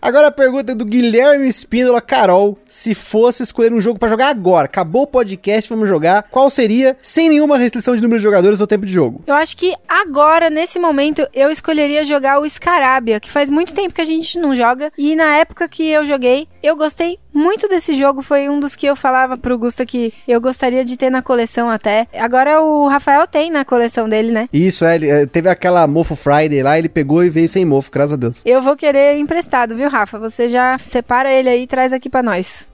Agora a pergunta do Guilherme Espíndola Carol. Se fosse escolher um jogo para jogar agora, acabou o podcast, vamos jogar, qual seria, sem nenhuma restrição de número de jogadores ou tempo de jogo? Eu acho que agora, nesse momento, eu escolheria jogar o Scarabia, que faz muito tempo que a gente não joga. E na época que eu joguei, eu gostei muito desse jogo. Foi um dos que eu falava pro Gusta que eu gostaria de ter na coleção até. Agora o Rafael tem na coleção dele, né? Isso, é. Ele, é, teve aquela Mofo Friday lá, ele pegou e veio sem mofo, graças a Deus. Eu vou querer emprestado, viu, Rafa? Você já separa ele aí e traz aqui para nós.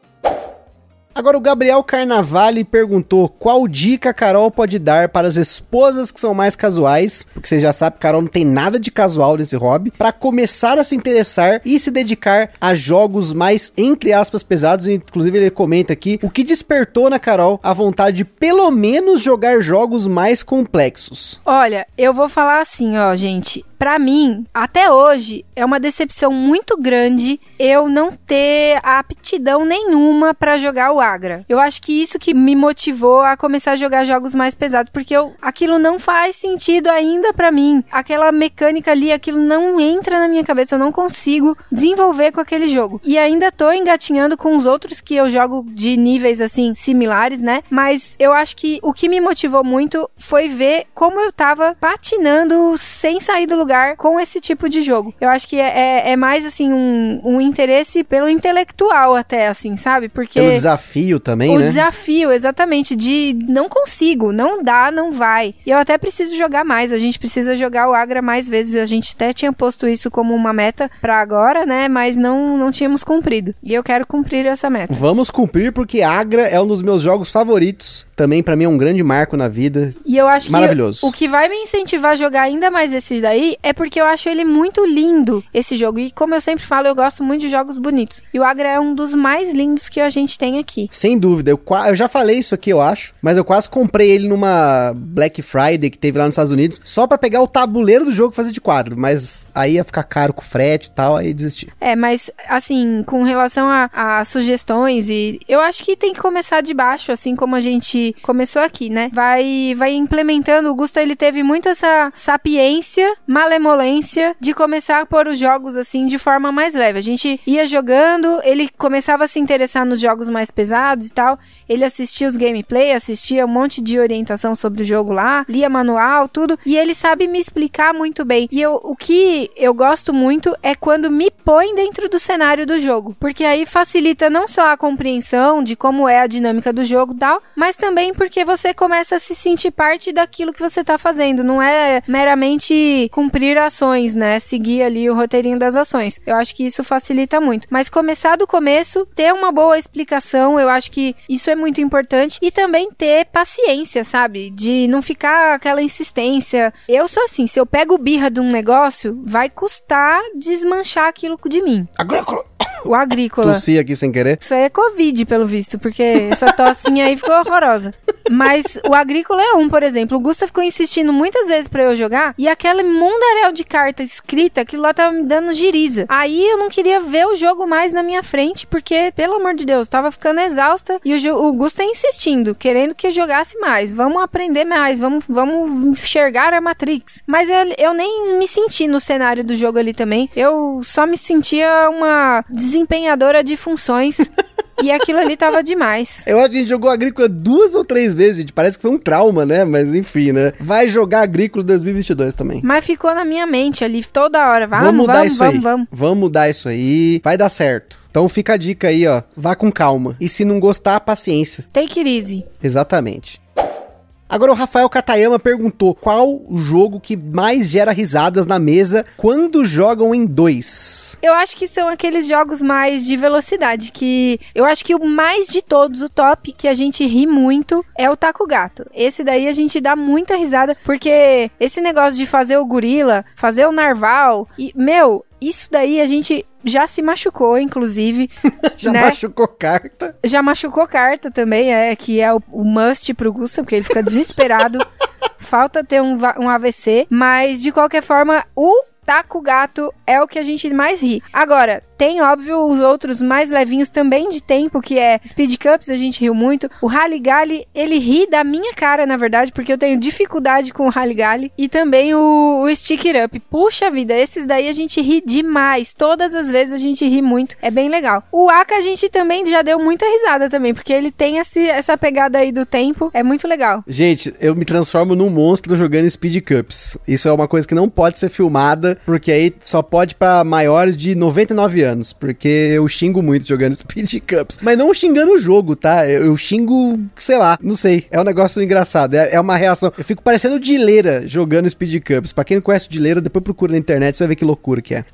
Agora o Gabriel Carnavale perguntou qual dica a Carol pode dar para as esposas que são mais casuais, porque você já sabe que Carol não tem nada de casual nesse hobby, para começar a se interessar e se dedicar a jogos mais entre aspas pesados, inclusive ele comenta aqui o que despertou na Carol a vontade de pelo menos jogar jogos mais complexos. Olha, eu vou falar assim, ó, gente, para mim, até hoje, é uma decepção muito grande eu não ter aptidão nenhuma para jogar o Agra. Eu acho que isso que me motivou a começar a jogar jogos mais pesados, porque eu, aquilo não faz sentido ainda para mim. Aquela mecânica ali, aquilo não entra na minha cabeça, eu não consigo desenvolver com aquele jogo. E ainda tô engatinhando com os outros que eu jogo de níveis assim similares, né? Mas eu acho que o que me motivou muito foi ver como eu tava patinando sem sair do lugar com esse tipo de jogo. Eu acho que é, é, é mais, assim, um, um interesse pelo intelectual até, assim, sabe? Porque... Pelo desafio também, o né? desafio, exatamente, de não consigo, não dá, não vai. E eu até preciso jogar mais, a gente precisa jogar o Agra mais vezes. A gente até tinha posto isso como uma meta pra agora, né? Mas não, não tínhamos cumprido. E eu quero cumprir essa meta. Vamos cumprir porque Agra é um dos meus jogos favoritos. Também pra mim é um grande marco na vida. E eu acho Maravilhoso. que o que vai me incentivar a jogar ainda mais esses daí é porque eu acho ele muito lindo, esse jogo. E como eu sempre falo, eu gosto muito de jogos bonitos. E o Agra é um dos mais lindos que a gente tem aqui. Sem dúvida. Eu, eu já falei isso aqui, eu acho. Mas eu quase comprei ele numa Black Friday que teve lá nos Estados Unidos. Só pra pegar o tabuleiro do jogo e fazer de quadro. Mas aí ia ficar caro com frete e tal. Aí desisti. É, mas assim, com relação a, a sugestões e eu acho que tem que começar de baixo, assim como a gente começou aqui, né? Vai vai implementando. O Gusta ele teve muito essa sapiência, malemolência de começar a pôr os jogos assim de forma mais leve. A gente ia jogando, ele começava a se interessar nos jogos mais pesados e tal. Ele assistia os gameplay, assistia um monte de orientação sobre o jogo lá, lia manual, tudo, e ele sabe me explicar muito bem. E eu, o que eu gosto muito é quando me põe dentro do cenário do jogo, porque aí facilita não só a compreensão de como é a dinâmica do jogo tal, mas também porque você começa a se sentir parte daquilo que você tá fazendo, não é meramente cumprir ações, né? Seguir ali o roteirinho das ações. Eu acho que isso facilita muito. Mas começar do começo, ter uma boa explicação, eu acho que isso é muito importante e também ter paciência, sabe? De não ficar aquela insistência. Eu sou assim, se eu pego birra de um negócio, vai custar desmanchar aquilo de mim. Agrícola. O agrícola. Tossi aqui sem querer. Isso aí é Covid, pelo visto, porque essa tossinha aí ficou horrorosa. Mas o Agrícola é um, por exemplo. O Gusta ficou insistindo muitas vezes pra eu jogar e aquele mundaréu de carta escrita, aquilo lá tava me dando giriza. Aí eu não queria ver o jogo mais na minha frente, porque, pelo amor de Deus, tava ficando exausta e o, o Gusta insistindo, querendo que eu jogasse mais. Vamos aprender mais, vamos, vamos enxergar a Matrix. Mas eu, eu nem me senti no cenário do jogo ali também. Eu só me sentia uma desempenhadora de funções. E aquilo ali tava demais. Eu acho que a gente jogou Agrícola duas ou três vezes, gente. Parece que foi um trauma, né? Mas enfim, né? Vai jogar Agrícola 2022 também. Mas ficou na minha mente ali toda hora. Vamos, vamos mudar vamos, isso vamos, aí. vamos. Vamos mudar isso aí. Vai dar certo. Então fica a dica aí, ó. Vá com calma. E se não gostar, paciência. Take it easy. Exatamente. Agora o Rafael Katayama perguntou qual o jogo que mais gera risadas na mesa quando jogam em dois. Eu acho que são aqueles jogos mais de velocidade, que eu acho que o mais de todos, o top, que a gente ri muito, é o Taco Gato. Esse daí a gente dá muita risada, porque esse negócio de fazer o gorila, fazer o narval, e, meu, isso daí a gente já se machucou, inclusive. Já né? machucou carta. Já machucou carta também, é, que é o, o must pro Gusta, porque ele fica desesperado. Falta ter um, um AVC. Mas, de qualquer forma, o taco gato é o que a gente mais ri. Agora, tem, óbvio, os outros mais levinhos também de tempo, que é Speed Cups, a gente riu muito. O Rally Galley, ele ri da minha cara, na verdade, porque eu tenho dificuldade com o Rally Galley. E também o, o Stick It Up. Puxa vida, esses daí a gente ri demais. Todas as vezes a gente ri muito. É bem legal. O Aka a gente também já deu muita risada também, porque ele tem esse, essa pegada aí do tempo. É muito legal. Gente, eu me transformo num monstro jogando Speed Cups. Isso é uma coisa que não pode ser filmada, porque aí só pode pra maiores de 99 anos, porque eu xingo muito jogando Speed Cups. Mas não xingando o jogo, tá? Eu, xingo, sei lá, não sei. É um negócio engraçado, é, é uma reação. Eu fico parecendo Dileira jogando Speed Cups. Pra quem não conhece o Dileira, depois procura na internet, você vai ver que loucura que é.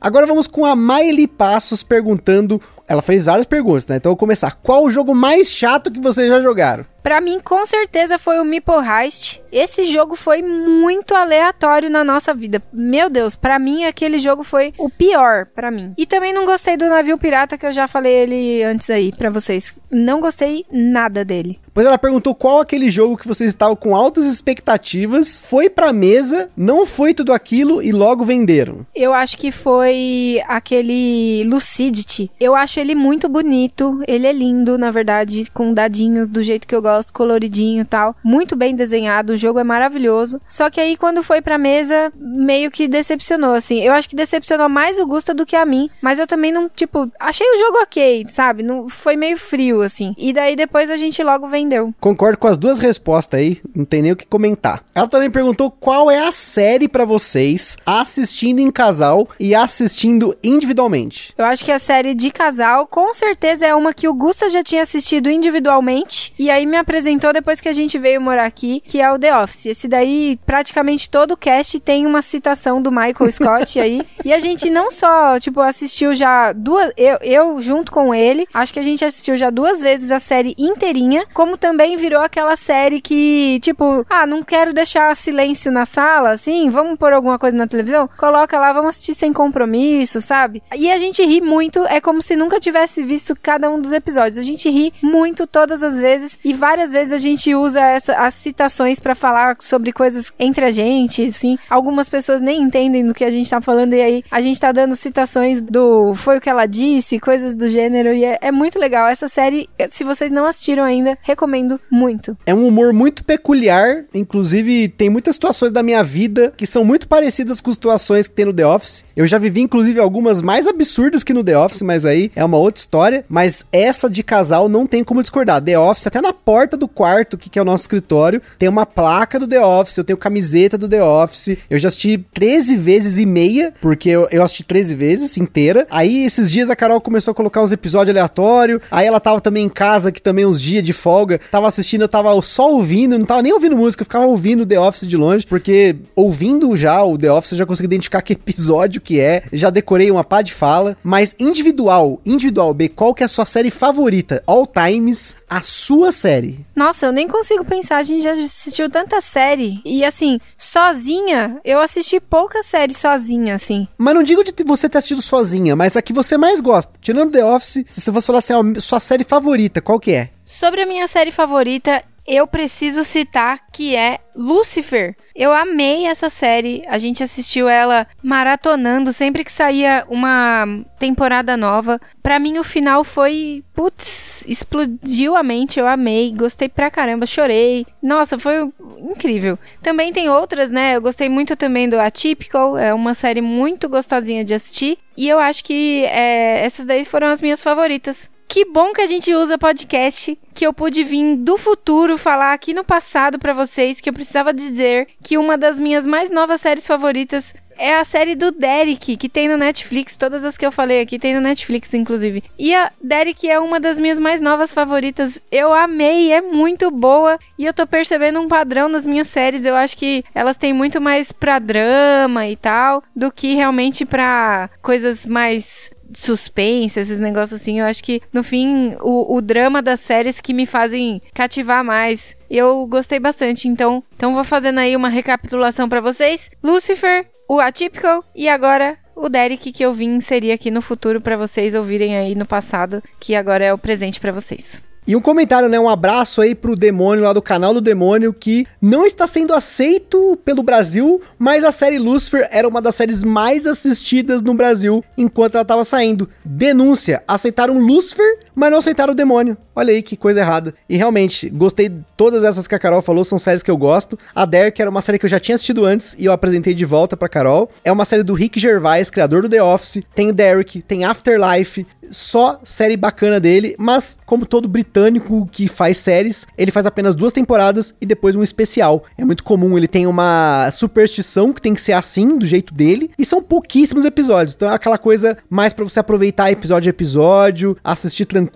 Agora vamos com a Miley Passos perguntando. Ela fez várias perguntas, né? Então eu vou começar. Qual o jogo mais chato que vocês já jogaram? Pra mim, com certeza, foi o Meeple Heist. Esse jogo foi muito aleatório na nossa vida. Meu Deus, pra mim, aquele jogo foi o pior pra mim. E também não gostei do Navio Pirata, que eu já falei ele antes aí pra vocês. Não gostei nada dele. Pois ela perguntou qual aquele jogo que vocês estavam com altas expectativas, foi pra mesa, não foi tudo aquilo e logo venderam. Eu acho que foi aquele Lucidity. Eu acho ele muito bonito. Ele é lindo, na verdade, com dadinhos do jeito que eu gosto. Gosto, coloridinho e tal. Muito bem desenhado, o jogo é maravilhoso. Só que aí quando foi pra mesa, meio que decepcionou, assim. Eu acho que decepcionou mais o Gusta do que a mim, mas eu também não, tipo, achei o jogo ok, sabe? Não foi meio frio assim. E daí depois a gente logo vendeu. Concordo com as duas respostas aí, não tem nem o que comentar. Ela também perguntou qual é a série pra vocês assistindo em casal e assistindo individualmente. Eu acho que a série de casal com certeza é uma que o Gusta já tinha assistido individualmente e aí me apresentou depois que a gente veio morar aqui, que é o The Office. Esse daí praticamente todo o cast tem uma citação do Michael Scott aí. E a gente não só, tipo, assistiu já duas eu, eu junto com ele, acho que a gente assistiu já duas vezes a série inteirinha, como também virou aquela série que, tipo, ah, não quero deixar silêncio na sala, assim, vamos pôr alguma coisa na televisão? Coloca lá, vamos assistir sem compromisso, sabe? E a gente ri muito, é como se nunca tivesse visto cada um dos episódios. A gente ri muito todas as vezes e várias vezes a gente usa essa, as citações para falar sobre coisas entre a gente, assim. Algumas pessoas nem entendem do que a gente tá falando e aí a gente tá dando citações do foi o que ela disse, coisas do gênero e é, é muito legal. Essa série, se vocês não assistiram ainda, recomendo muito. É um humor muito peculiar, inclusive tem muitas situações da minha vida que são muito parecidas com situações que tem no The Office. Eu já vivi, inclusive, algumas mais absurdas que no The Office, mas aí é uma outra história. Mas essa de casal não tem como discordar. The Office, até na porta do quarto, que, que é o nosso escritório, tem uma placa do The Office, eu tenho camiseta do The Office. Eu já assisti 13 vezes e meia, porque eu, eu assisti 13 vezes inteira. Aí esses dias a Carol começou a colocar uns episódios aleatórios. Aí ela tava também em casa, que também uns dias de folga, tava assistindo, eu tava só ouvindo, não tava nem ouvindo música, eu ficava ouvindo The Office de longe, porque ouvindo já o The Office eu já consegui identificar que episódio que é, já decorei uma pá de fala, mas individual, individual, B, qual que é a sua série favorita? All times, a sua série. Nossa, eu nem consigo pensar, a gente já assistiu tanta série. E assim, sozinha, eu assisti poucas séries sozinha, assim. Mas não digo de você ter assistido sozinha, mas a que você mais gosta. Tirando The Office, se você fosse falar assim, a sua série favorita, qual que é? Sobre a minha série favorita, eu preciso citar que é Lucifer. Eu amei essa série. A gente assistiu ela maratonando sempre que saía uma temporada nova. Para mim o final foi, putz, explodiu a mente. Eu amei, gostei pra caramba, chorei. Nossa, foi incrível. Também tem outras, né? Eu gostei muito também do Atypical, é uma série muito gostosinha de assistir. E eu acho que é, essas daí foram as minhas favoritas. Que bom que a gente usa podcast, que eu pude vir do futuro falar aqui no passado para vocês que eu precisava dizer que uma das minhas mais novas séries favoritas é a série do Derek, que tem no Netflix. Todas as que eu falei aqui tem no Netflix, inclusive. E a Derek é uma das minhas mais novas favoritas. Eu amei, é muito boa. E eu tô percebendo um padrão nas minhas séries. Eu acho que elas têm muito mais pra drama e tal, do que realmente pra coisas mais suspense, esses negócios assim. Eu acho que, no fim, o, o drama das séries que me fazem cativar mais. Eu gostei bastante, então, então vou fazendo aí uma recapitulação para vocês. Lucifer, o Atypical e agora o Derek que eu vim inserir aqui no futuro para vocês ouvirem aí no passado, que agora é o presente para vocês. E um comentário, né? Um abraço aí pro demônio lá do canal do demônio que não está sendo aceito pelo Brasil, mas a série Lucifer era uma das séries mais assistidas no Brasil enquanto ela estava saindo. Denúncia: aceitaram Lucifer, mas não aceitaram o demônio. Olha aí que coisa errada. E realmente, gostei de todas essas que a Carol falou, são séries que eu gosto. A Derek era uma série que eu já tinha assistido antes e eu apresentei de volta pra Carol. É uma série do Rick Gervais, criador do The Office. Tem Derek, tem Afterlife, só série bacana dele, mas como todo britânico que faz séries, ele faz apenas duas temporadas e depois um especial. É muito comum, ele tem uma superstição que tem que ser assim, do jeito dele, e são pouquíssimos episódios. Então é aquela coisa mais para você aproveitar episódio a episódio, assistir tranquilo,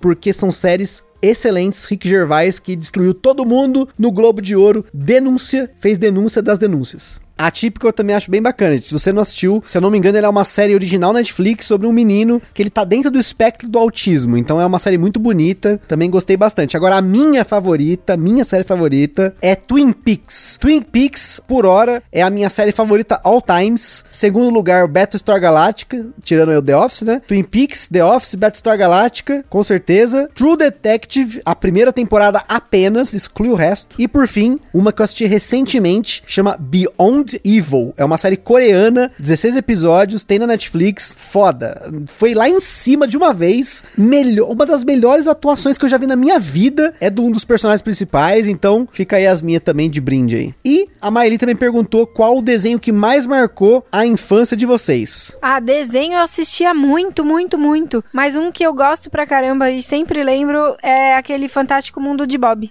porque são séries excelentes. Rick Gervais que destruiu todo mundo no Globo de Ouro, denúncia, fez denúncia das denúncias. A típica eu também acho bem bacana. Se você não assistiu, se eu não me engano, ela é uma série original Netflix sobre um menino que ele tá dentro do espectro do autismo. Então é uma série muito bonita. Também gostei bastante. Agora, a minha favorita, minha série favorita é Twin Peaks. Twin Peaks, por hora, é a minha série favorita all times. Segundo lugar, Battlestar Galactica, tirando o The Office, né? Twin Peaks, The Office, Battlestar Galactica, com certeza. True Detective, a primeira temporada apenas, exclui o resto. E por fim, uma que eu assisti recentemente, chama Beyond Evil. É uma série coreana, 16 episódios, tem na Netflix. Foda. Foi lá em cima de uma vez. Melhor, uma das melhores atuações que eu já vi na minha vida é de um dos personagens principais. Então, fica aí as minhas também de brinde aí. E a Maeli também perguntou qual o desenho que mais marcou a infância de vocês. Ah, desenho eu assistia muito, muito, muito. Mas um que eu gosto pra caramba e sempre lembro é aquele Fantástico Mundo de Bob.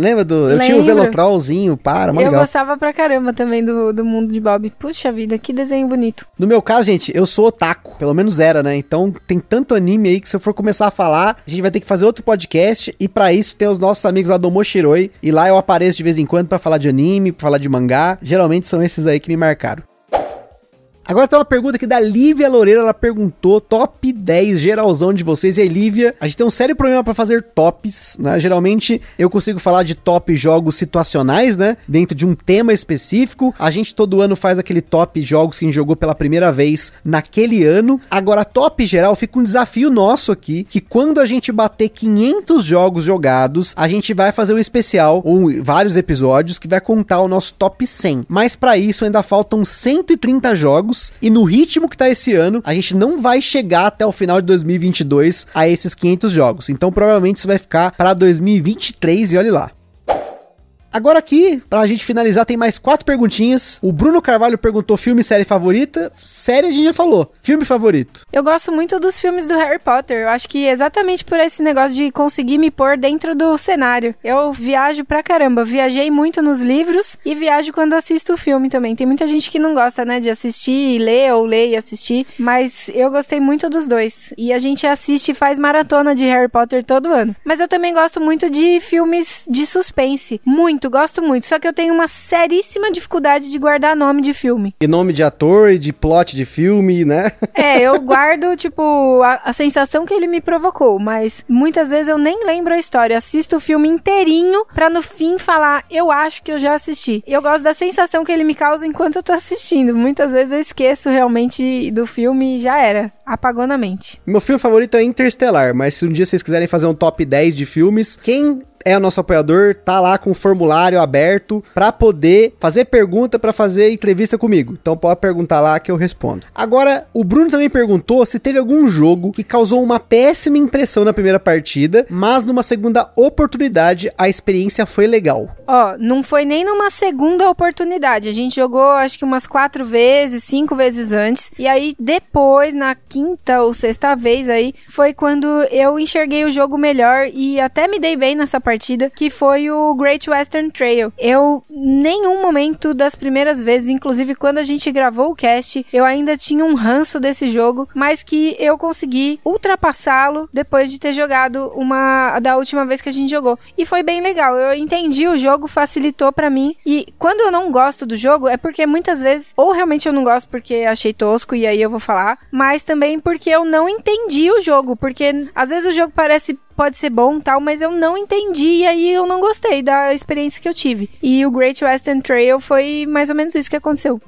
Lembra do. Eu tinha o Lembro. Velotrolzinho, para, mó eu legal. gostava pra caramba também do, do Mundo de Bob. Puxa vida, que desenho bonito. No meu caso, gente, eu sou otaku. Pelo menos era, né? Então tem tanto anime aí que se eu for começar a falar, a gente vai ter que fazer outro podcast. E pra isso tem os nossos amigos lá do Moshiroi. E lá eu apareço de vez em quando pra falar de anime, pra falar de mangá. Geralmente são esses aí que me marcaram. Agora tem uma pergunta aqui da Lívia Loureiro, ela perguntou top 10 geralzão de vocês. E aí, Lívia, a gente tem um sério problema pra fazer tops, né? Geralmente eu consigo falar de top jogos situacionais, né? Dentro de um tema específico. A gente todo ano faz aquele top jogos que a gente jogou pela primeira vez naquele ano. Agora, top geral, fica um desafio nosso aqui, que quando a gente bater 500 jogos jogados, a gente vai fazer um especial, ou vários episódios, que vai contar o nosso top 100. Mas pra isso ainda faltam 130 jogos, e no ritmo que tá esse ano, a gente não vai chegar até o final de 2022 a esses 500 jogos. Então provavelmente isso vai ficar pra 2023 e olhe lá. Agora aqui, pra gente finalizar, tem mais quatro perguntinhas. O Bruno Carvalho perguntou filme e série favorita. Série a gente já falou. Filme favorito. Eu gosto muito dos filmes do Harry Potter. Eu acho que exatamente por esse negócio de conseguir me pôr dentro do cenário. Eu viajo pra caramba. Viajei muito nos livros e viajo quando assisto o filme também. Tem muita gente que não gosta, né, de assistir e ler ou ler e assistir. Mas eu gostei muito dos dois. E a gente assiste e faz maratona de Harry Potter todo ano. Mas eu também gosto muito de filmes de suspense. Muito, gosto muito. Só que eu tenho uma seríssima dificuldade de guardar nome de filme. E nome de ator e de plot de filme, né? É, eu guardo, tipo, a, a sensação que ele me provocou, mas muitas vezes eu nem lembro a história. Assisto o filme inteirinho pra no fim falar, eu acho que eu já assisti. Eu gosto da sensação que ele me causa enquanto eu tô assistindo. Muitas vezes eu esqueço realmente do filme e já era. Apagou na mente. Meu filme favorito é Interstellar, mas se um dia vocês quiserem fazer um top 10 de filmes, quem é o nosso apoiador, tá lá com o formulário aberto pra poder fazer pergunta, pra fazer entrevista comigo. Então pode perguntar lá que eu respondo. Agora, o Bruno também perguntou se teve algum jogo que causou uma péssima impressão na primeira partida, mas numa segunda oportunidade a experiência foi legal. Ó, não foi nem numa segunda oportunidade. A gente jogou acho que umas quatro vezes, cinco vezes antes. E aí depois, na quinta ou sexta vez aí, foi quando eu enxerguei o jogo melhor e até me dei bem nessa partida, que foi o Great Western Trail. Eu, nenhum momento das primeiras vezes, inclusive quando a gente gravou o cast, eu ainda tinha um ranço desse jogo, mas que eu consegui ultrapassá-lo depois de ter jogado uma da última vez que a gente jogou. E foi bem legal. Eu entendi o jogo, facilitou pra mim. E quando eu não gosto do jogo, é porque muitas vezes, ou realmente eu não gosto porque achei tosco e aí eu vou falar, mas também porque eu não entendi o jogo, porque às vezes o jogo parece pode ser bom tal, mas eu não entendi e aí eu não gostei da experiência que eu tive. E o Great Western Trail foi mais ou menos isso que aconteceu.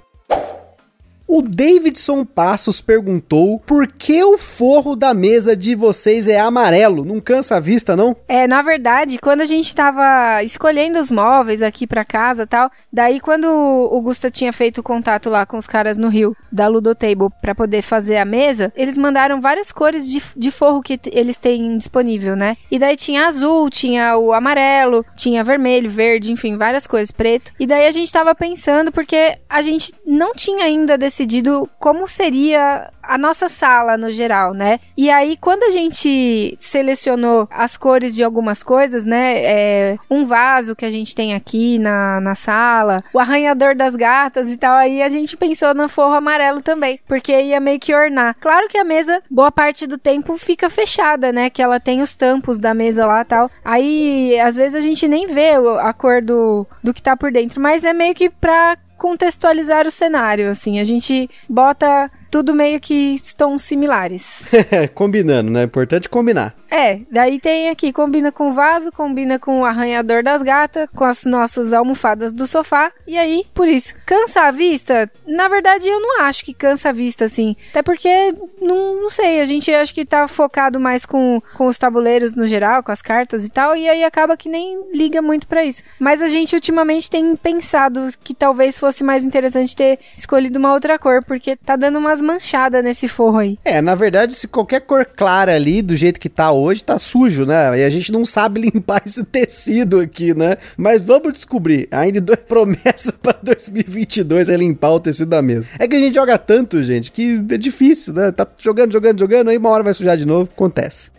O Davidson Passos perguntou por que o forro da mesa de vocês é amarelo? Não cansa a vista, não? É, na verdade, quando a gente tava escolhendo os móveis aqui pra casa tal, daí quando o Gusta tinha feito contato lá com os caras no Rio, da Ludotable, pra poder fazer a mesa, eles mandaram várias cores de, de forro que eles têm disponível, né? E daí tinha azul, tinha o amarelo, tinha vermelho, verde, enfim, várias cores, preto. E daí a gente tava pensando, porque a gente não tinha ainda decidido como seria a nossa sala no geral, né? E aí, quando a gente selecionou as cores de algumas coisas, né? É, um vaso que a gente tem aqui na, na sala, o arranhador das gatas e tal, aí a gente pensou no forro amarelo também, porque ia meio que ornar. Claro que a mesa, boa parte do tempo, fica fechada, né? Que ela tem os tampos da mesa lá e tal. Aí, às vezes, a gente nem vê a cor do, do que tá por dentro, mas é meio que pra contextualizar o cenário, assim. A gente bota tudo meio que tons similares. Combinando, né? Importante combinar. É, daí tem aqui, combina com o vaso, combina com o arranhador das gatas, com as nossas almofadas do sofá. E aí, por isso, cansa a vista? Na verdade, eu não acho que cansa a vista, assim. Até porque, não, não sei, a gente acho que tá focado mais com, com os tabuleiros no geral, com as cartas e tal, e aí acaba que nem liga muito para isso. Mas a gente ultimamente tem pensado que talvez fosse mais interessante ter escolhido uma outra cor, porque tá dando umas manchadas nesse forro aí. É, na verdade, se qualquer cor clara ali, do jeito que tá hoje, tá sujo, né? E a gente não sabe limpar esse tecido aqui, né? Mas vamos descobrir. Ainda promessa para 2022 é limpar o tecido da mesa. É que a gente joga tanto, gente, que é difícil, né? Tá jogando, jogando, jogando, aí uma hora vai sujar de novo. Acontece.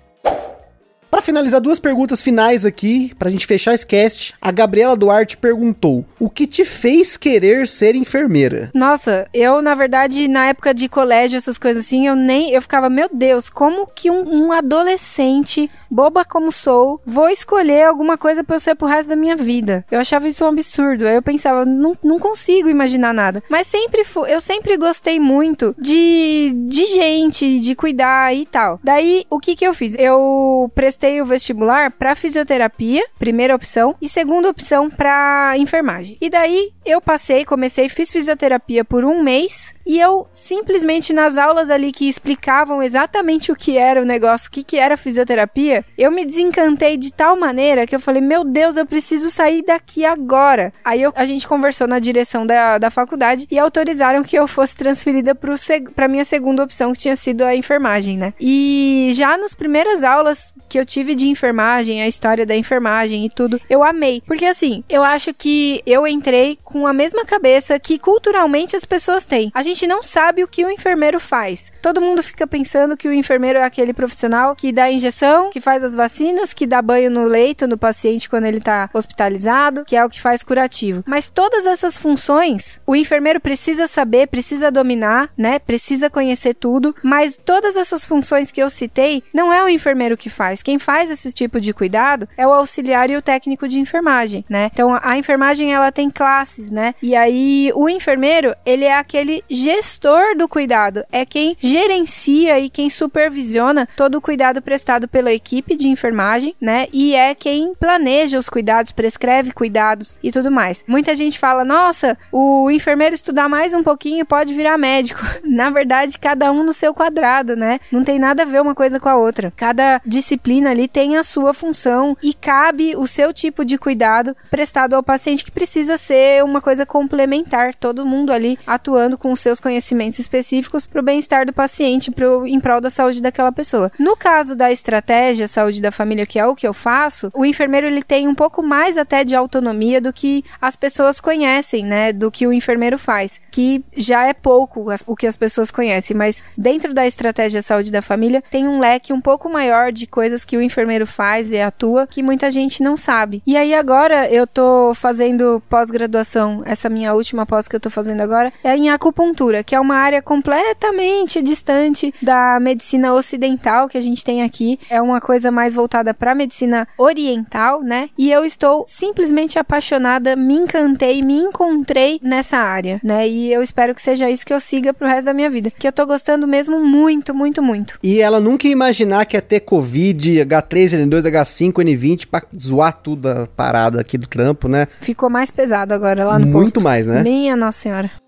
Para finalizar, duas perguntas finais aqui, pra gente fechar esse cast. A Gabriela Duarte perguntou: O que te fez querer ser enfermeira? Nossa, eu, na verdade, na época de colégio, essas coisas assim, eu nem. Eu ficava, meu Deus, como que um, um adolescente boba como sou, vou escolher alguma coisa pra eu ser pro resto da minha vida. Eu achava isso um absurdo. Aí eu pensava, não, não consigo imaginar nada. Mas sempre eu sempre gostei muito de, de gente, de cuidar e tal. Daí, o que que eu fiz? Eu prestei o vestibular pra fisioterapia, primeira opção, e segunda opção pra enfermagem. E daí, eu passei, comecei, fiz fisioterapia por um mês, e eu simplesmente nas aulas ali que explicavam exatamente o que era o negócio, o que, que era fisioterapia, eu me desencantei de tal maneira que eu falei: Meu Deus, eu preciso sair daqui agora. Aí eu, a gente conversou na direção da, da faculdade e autorizaram que eu fosse transferida para minha segunda opção, que tinha sido a enfermagem, né? E já nas primeiras aulas que eu tive de enfermagem, a história da enfermagem e tudo, eu amei. Porque assim, eu acho que eu entrei com a mesma cabeça que culturalmente as pessoas têm. A gente gente não sabe o que o enfermeiro faz. Todo mundo fica pensando que o enfermeiro é aquele profissional que dá injeção, que faz as vacinas, que dá banho no leito no paciente quando ele tá hospitalizado, que é o que faz curativo. Mas todas essas funções, o enfermeiro precisa saber, precisa dominar, né? Precisa conhecer tudo, mas todas essas funções que eu citei, não é o enfermeiro que faz. Quem faz esse tipo de cuidado é o auxiliar e o técnico de enfermagem, né? Então a enfermagem ela tem classes, né? E aí o enfermeiro, ele é aquele gestor do cuidado, é quem gerencia e quem supervisiona todo o cuidado prestado pela equipe de enfermagem, né? E é quem planeja os cuidados, prescreve cuidados e tudo mais. Muita gente fala: "Nossa, o enfermeiro estudar mais um pouquinho pode virar médico". Na verdade, cada um no seu quadrado, né? Não tem nada a ver uma coisa com a outra. Cada disciplina ali tem a sua função e cabe o seu tipo de cuidado prestado ao paciente que precisa ser uma coisa complementar, todo mundo ali atuando com os seus seus conhecimentos específicos para o bem-estar do paciente, pro, em prol da saúde daquela pessoa. No caso da estratégia saúde da família, que é o que eu faço, o enfermeiro ele tem um pouco mais até de autonomia do que as pessoas conhecem, né? Do que o enfermeiro faz, que já é pouco o que as pessoas conhecem, mas dentro da estratégia saúde da família tem um leque um pouco maior de coisas que o enfermeiro faz e atua que muita gente não sabe. E aí agora eu tô fazendo pós-graduação, essa minha última pós que eu tô fazendo agora é em acupuntura que é uma área completamente distante da medicina ocidental que a gente tem aqui. É uma coisa mais voltada para a medicina oriental, né? E eu estou simplesmente apaixonada, me encantei, me encontrei nessa área, né? E eu espero que seja isso que eu siga pro resto da minha vida, que eu tô gostando mesmo muito, muito, muito. E ela nunca ia imaginar que ia ter Covid, H3N2, H5, N20 pra zoar tudo a parada aqui do trampo, né? Ficou mais pesado agora lá no Muito posto. mais, né? Minha Nossa Senhora.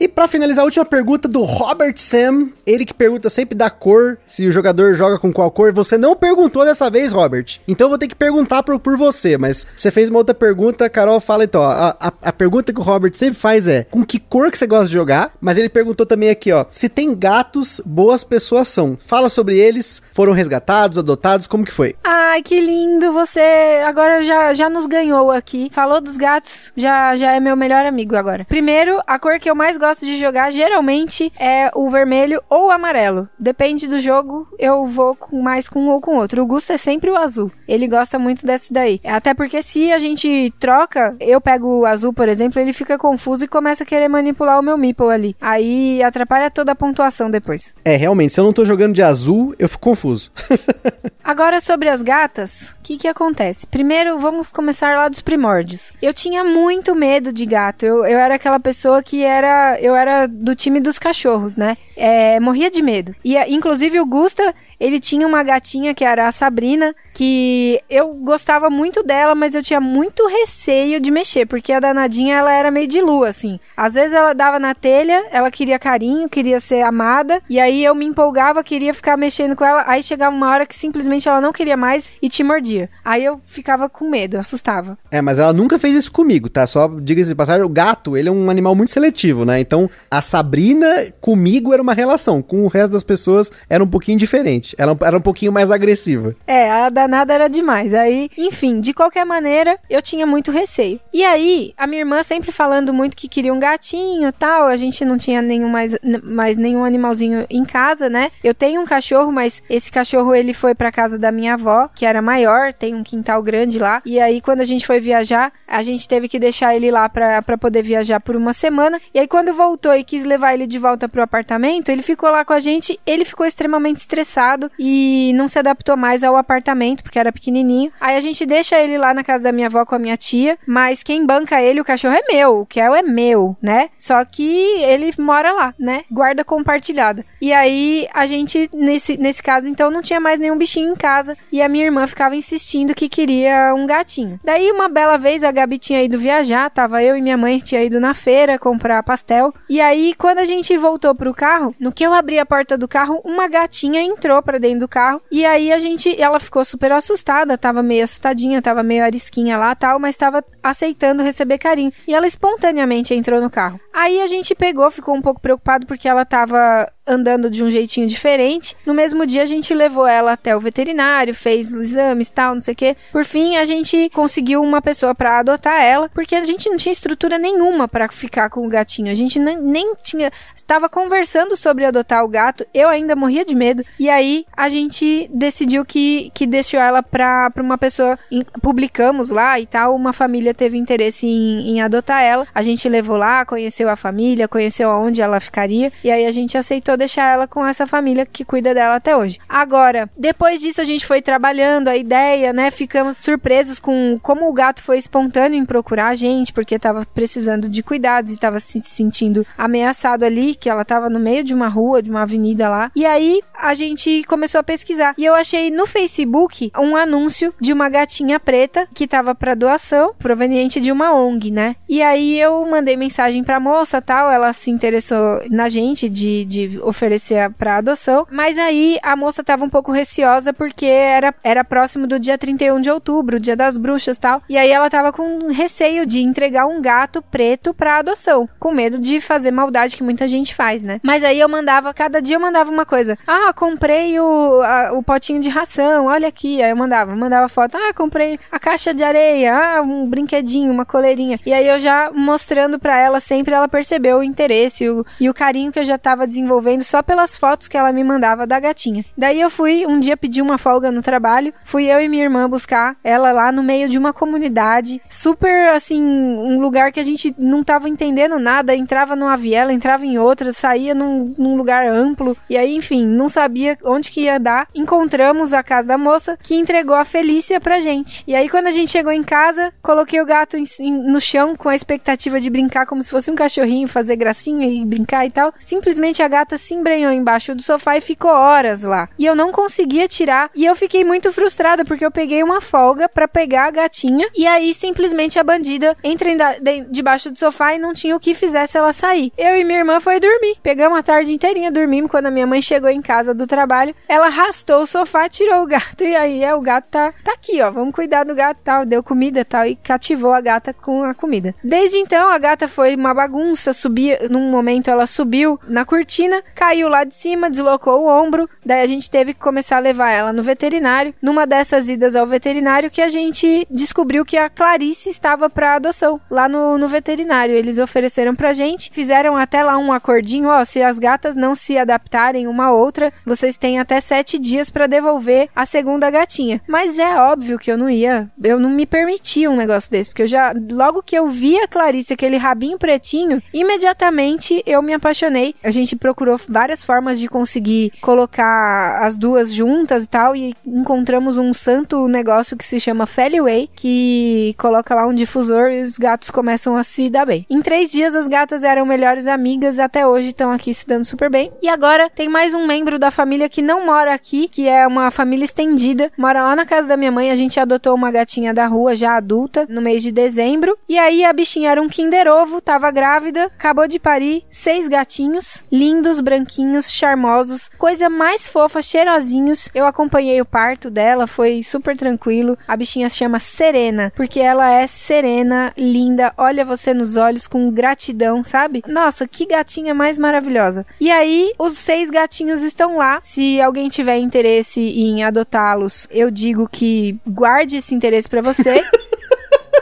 E para finalizar, a última pergunta do Robert Sam, ele que pergunta sempre da cor, se o jogador joga com qual cor. Você não perguntou dessa vez, Robert. Então eu vou ter que perguntar por, por você, mas você fez uma outra pergunta, Carol fala então. A, a, a, pergunta que o Robert sempre faz é: com que cor que você gosta de jogar? Mas ele perguntou também aqui, ó, se tem gatos, boas pessoas são. Fala sobre eles, foram resgatados, adotados, como que foi? Ai, que lindo, você agora já, já nos ganhou aqui. Falou dos gatos, já, já é meu melhor amigo agora. Primeiro, a cor que eu mais gosto gosto de jogar geralmente é o vermelho ou o amarelo. Depende do jogo, eu vou com mais com um ou com outro. O Gusto é sempre o azul. Ele gosta muito desse daí. Até porque se a gente troca, eu pego o azul, por exemplo, ele fica confuso e começa a querer manipular o meu Meeple ali. Aí atrapalha toda a pontuação depois. É, realmente, se eu não tô jogando de azul, eu fico confuso. Agora sobre as gatas, o que que acontece? Primeiro, vamos começar lá dos primórdios. Eu tinha muito medo de gato. Eu, eu era aquela pessoa que era eu era do time dos cachorros, né? É, morria de medo. E, inclusive, o Gusta, ele tinha uma gatinha que era a Sabrina, que eu gostava muito dela, mas eu tinha muito receio de mexer, porque a danadinha ela era meio de lua, assim. Às vezes ela dava na telha, ela queria carinho, queria ser amada, e aí eu me empolgava, queria ficar mexendo com ela, aí chegava uma hora que simplesmente ela não queria mais e te mordia. Aí eu ficava com medo, assustava. É, mas ela nunca fez isso comigo, tá? Só diga-se de passagem, o gato, ele é um animal muito seletivo, né? Então, a Sabrina comigo era uma relação, com o resto das pessoas era um pouquinho diferente. Ela era um pouquinho mais agressiva. É, a da nada era demais. Aí, enfim, de qualquer maneira, eu tinha muito receio. E aí, a minha irmã sempre falando muito que queria um gatinho tal. A gente não tinha nenhum mais, mais nenhum animalzinho em casa, né? Eu tenho um cachorro, mas esse cachorro ele foi para casa da minha avó, que era maior, tem um quintal grande lá. E aí, quando a gente foi viajar, a gente teve que deixar ele lá pra poder viajar por uma semana. E aí, quando voltou e quis levar ele de volta pro apartamento, ele ficou lá com a gente. Ele ficou extremamente estressado e não se adaptou mais ao apartamento, porque era pequenininho. Aí a gente deixa ele lá na casa da minha avó com a minha tia, mas quem banca ele, o cachorro é meu, o Kel é meu, né? Só que ele mora lá, né? Guarda compartilhada. E aí a gente, nesse, nesse caso, então, não tinha mais nenhum bichinho em casa e a minha irmã ficava insistindo que queria um gatinho. Daí, uma bela vez, a Gabi tinha ido viajar, tava eu e minha mãe tinha ido na feira comprar pastel. E aí, quando a gente voltou pro carro, no que eu abri a porta do carro, uma gatinha entrou para dentro do carro e aí a gente, ela ficou super assustada, tava meio assustadinha, tava meio arisquinha lá tal, mas tava aceitando receber carinho. E ela espontaneamente entrou no carro. Aí a gente pegou, ficou um pouco preocupado porque ela tava andando de um jeitinho diferente. No mesmo dia a gente levou ela até o veterinário, fez exames, tal, não sei o quê. Por fim, a gente conseguiu uma pessoa para adotar ela, porque a gente não tinha estrutura nenhuma para ficar com o gatinho. A gente nem, nem tinha estava conversando sobre adotar o gato. Eu ainda morria de medo. E aí a gente decidiu que que deixou ela para uma pessoa publicamos lá e tal, uma família teve interesse em, em adotar ela. A gente levou lá, conheceu a família, conheceu aonde ela ficaria e aí a gente aceitou deixar ela com essa família que cuida dela até hoje. Agora, depois disso a gente foi trabalhando a ideia, né? Ficamos surpresos com como o gato foi espontâneo em procurar a gente, porque tava precisando de cuidados e tava se sentindo ameaçado ali, que ela tava no meio de uma rua, de uma avenida lá. E aí a gente começou a pesquisar. E eu achei no Facebook um anúncio de uma gatinha preta que tava para doação, proveniente de uma ONG, né? E aí eu mandei mensagem pra moça, tal, ela se interessou na gente de, de oferecer para adoção, mas aí a moça tava um pouco receosa porque era, era próximo do dia 31 de outubro, dia das bruxas tal, e aí ela tava com receio de entregar um gato preto para adoção, com medo de fazer maldade que muita gente faz, né? Mas aí eu mandava, cada dia eu mandava uma coisa, ah, comprei o, a, o potinho de ração, olha aqui, aí eu mandava, mandava foto, ah, comprei a caixa de areia, ah, um brinquedinho, uma coleirinha, e aí eu já mostrando para ela sempre, ela percebeu o interesse o, e o carinho que eu já tava desenvolvendo vendo só pelas fotos que ela me mandava da gatinha. Daí eu fui, um dia pedi uma folga no trabalho, fui eu e minha irmã buscar ela lá no meio de uma comunidade, super assim, um lugar que a gente não tava entendendo nada, entrava numa viela, entrava em outra, saía num, num lugar amplo, e aí, enfim, não sabia onde que ia dar. Encontramos a casa da moça que entregou a Felícia pra gente. E aí, quando a gente chegou em casa, coloquei o gato em, em, no chão com a expectativa de brincar como se fosse um cachorrinho, fazer gracinha e brincar e tal. Simplesmente a gata se embrenhou embaixo do sofá e ficou horas lá. E eu não conseguia tirar. E eu fiquei muito frustrada porque eu peguei uma folga para pegar a gatinha. E aí simplesmente a bandida entra de, debaixo do sofá e não tinha o que fizesse ela sair. Eu e minha irmã foi dormir. Pegamos a tarde inteirinha dormimos. Quando a minha mãe chegou em casa do trabalho, ela arrastou o sofá, tirou o gato. E aí é, o gato tá, tá aqui, ó. Vamos cuidar do gato tal. Deu comida tal. E cativou a gata com a comida. Desde então, a gata foi uma bagunça. Subia. Num momento ela subiu na cortina, caiu lá de cima, deslocou o ombro. Daí a gente teve que começar a levar ela no veterinário. Numa dessas idas ao veterinário que a gente descobriu que a Clarice estava para adoção lá no, no veterinário. Eles ofereceram pra gente, fizeram até lá um acordinho, ó, se as gatas não se adaptarem uma a outra, vocês têm até sete dias para devolver a segunda gatinha. Mas é óbvio que eu não ia, eu não me permitia um negócio desse, porque eu já, logo que eu vi a Clarice, aquele rabinho pretinho, Imediatamente eu me apaixonei. A gente procurou várias formas de conseguir colocar as duas juntas e tal, e encontramos um santo negócio que se chama Feliway, que coloca lá um difusor e os gatos começam a se dar bem. Em três dias as gatas eram melhores amigas, até hoje estão aqui se dando super bem. E agora tem mais um membro da família que não mora aqui, que é uma família estendida, mora lá na casa da minha mãe. A gente adotou uma gatinha da rua já adulta no mês de dezembro. E aí a bichinha era um Kinder Ovo, tava grávida, acabou de parir seis gatinhos, lindos, branquinhos, charmosos, coisa mais fofa, cheirosinhos. Eu acompanhei o parto dela, foi super tranquilo. A bichinha se chama Serena, porque ela é serena, linda, olha você nos olhos com gratidão, sabe? Nossa, que gatinha mais maravilhosa. E aí, os seis gatinhos estão lá. Se alguém tiver interesse em adotá-los, eu digo que guarde esse interesse para você.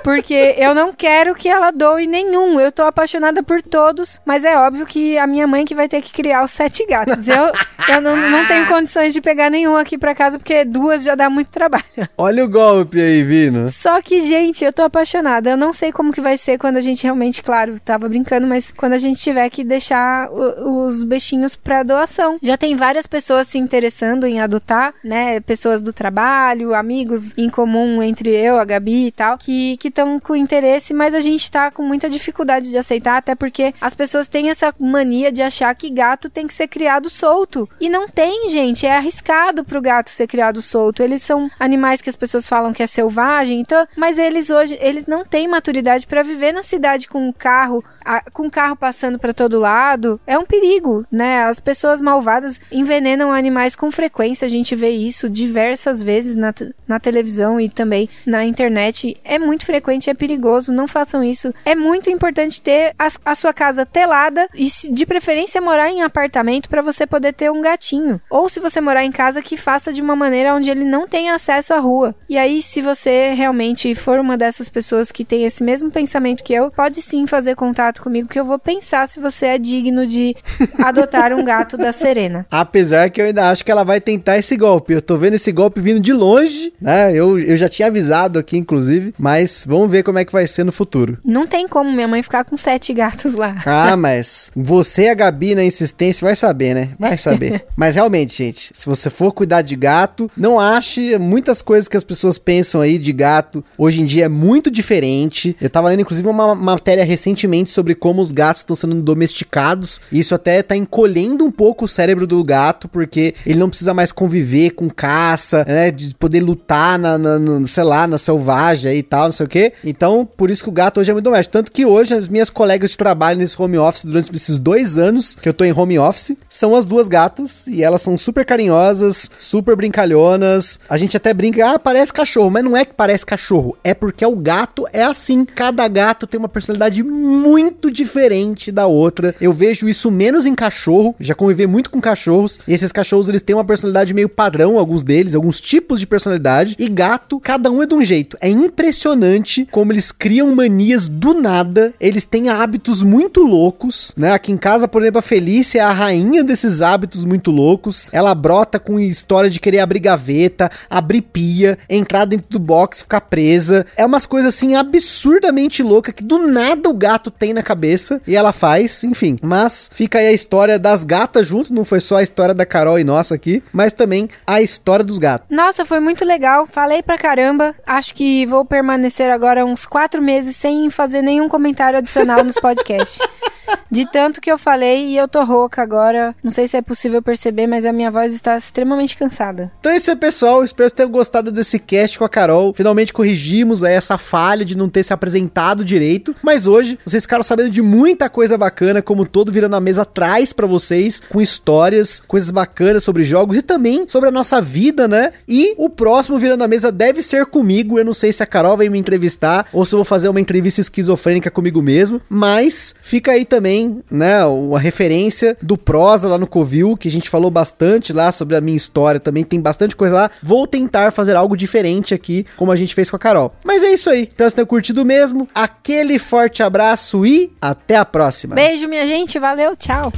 Porque eu não quero que ela doe nenhum. Eu tô apaixonada por todos, mas é óbvio que a minha mãe que vai ter que criar os sete gatos. Eu, eu não, não tenho condições de pegar nenhum aqui pra casa, porque duas já dá muito trabalho. Olha o golpe aí, Vino. Só que, gente, eu tô apaixonada. Eu não sei como que vai ser quando a gente realmente, claro, tava brincando, mas quando a gente tiver que deixar o, os bichinhos pra doação. Já tem várias pessoas se interessando em adotar, né? Pessoas do trabalho, amigos em comum entre eu, a Gabi e tal, que, que estão com interesse, mas a gente tá com muita dificuldade de aceitar, até porque as pessoas têm essa mania de achar que gato tem que ser criado solto. E não tem, gente. É arriscado pro gato ser criado solto. Eles são animais que as pessoas falam que é selvagem, então, mas eles hoje, eles não têm maturidade para viver na cidade com um carro, a, com carro passando para todo lado. É um perigo, né? As pessoas malvadas envenenam animais com frequência. A gente vê isso diversas vezes na, na televisão e também na internet. É muito frequente é perigoso, não façam isso. É muito importante ter a, a sua casa telada e, se, de preferência, morar em apartamento para você poder ter um gatinho. Ou se você morar em casa, que faça de uma maneira onde ele não tenha acesso à rua. E aí, se você realmente for uma dessas pessoas que tem esse mesmo pensamento que eu, pode sim fazer contato comigo que eu vou pensar se você é digno de adotar um gato da Serena. Apesar que eu ainda acho que ela vai tentar esse golpe. Eu tô vendo esse golpe vindo de longe, né? Eu, eu já tinha avisado aqui, inclusive, mas Vamos ver como é que vai ser no futuro. Não tem como minha mãe ficar com sete gatos lá. Ah, mas você e a Gabi na insistência vai saber, né? Vai saber. mas realmente, gente, se você for cuidar de gato, não ache muitas coisas que as pessoas pensam aí de gato. Hoje em dia é muito diferente. Eu tava lendo, inclusive, uma matéria recentemente sobre como os gatos estão sendo domesticados. Isso até tá encolhendo um pouco o cérebro do gato, porque ele não precisa mais conviver com caça, né? De poder lutar na, na no, sei lá, na selvagem e tal, não sei o que. Então, por isso que o gato hoje é muito doméstico. Tanto que hoje as minhas colegas de trabalho nesse home office durante esses dois anos que eu tô em home office são as duas gatas e elas são super carinhosas, super brincalhonas. A gente até brinca, ah, parece cachorro, mas não é que parece cachorro, é porque o gato é assim. Cada gato tem uma personalidade muito diferente da outra. Eu vejo isso menos em cachorro, já convivi muito com cachorros, e esses cachorros eles têm uma personalidade meio padrão, alguns deles, alguns tipos de personalidade, e gato, cada um é de um jeito. É impressionante como eles criam manias do nada, eles têm hábitos muito loucos, né? Aqui em casa, por exemplo, a Felícia é a rainha desses hábitos muito loucos. Ela brota com história de querer abrir gaveta, abrir pia, entrar dentro do box, ficar presa. É umas coisas assim absurdamente loucas que do nada o gato tem na cabeça e ela faz, enfim. Mas fica aí a história das gatas junto, não foi só a história da Carol e nossa aqui, mas também a história dos gatos. Nossa, foi muito legal. Falei pra caramba. Acho que vou permanecer agora uns quatro meses sem fazer nenhum comentário adicional nos podcasts. De tanto que eu falei e eu tô rouca agora. Não sei se é possível perceber, mas a minha voz está extremamente cansada. Então é isso aí, pessoal. Espero que tenham gostado desse cast com a Carol. Finalmente corrigimos aí essa falha de não ter se apresentado direito. Mas hoje vocês ficaram sabendo de muita coisa bacana, como todo Virando a Mesa traz para vocês, com histórias, coisas bacanas sobre jogos e também sobre a nossa vida, né? E o próximo Virando a Mesa deve ser comigo. Eu não sei se a Carol vai me entrevistar ou se eu vou fazer uma entrevista esquizofrênica comigo mesmo. Mas fica aí também também, né, a referência do prosa lá no Covil, que a gente falou bastante lá sobre a minha história, também tem bastante coisa lá. Vou tentar fazer algo diferente aqui, como a gente fez com a Carol. Mas é isso aí. Espero que tenham curtido mesmo. Aquele forte abraço e até a próxima. Beijo, minha gente. Valeu, tchau.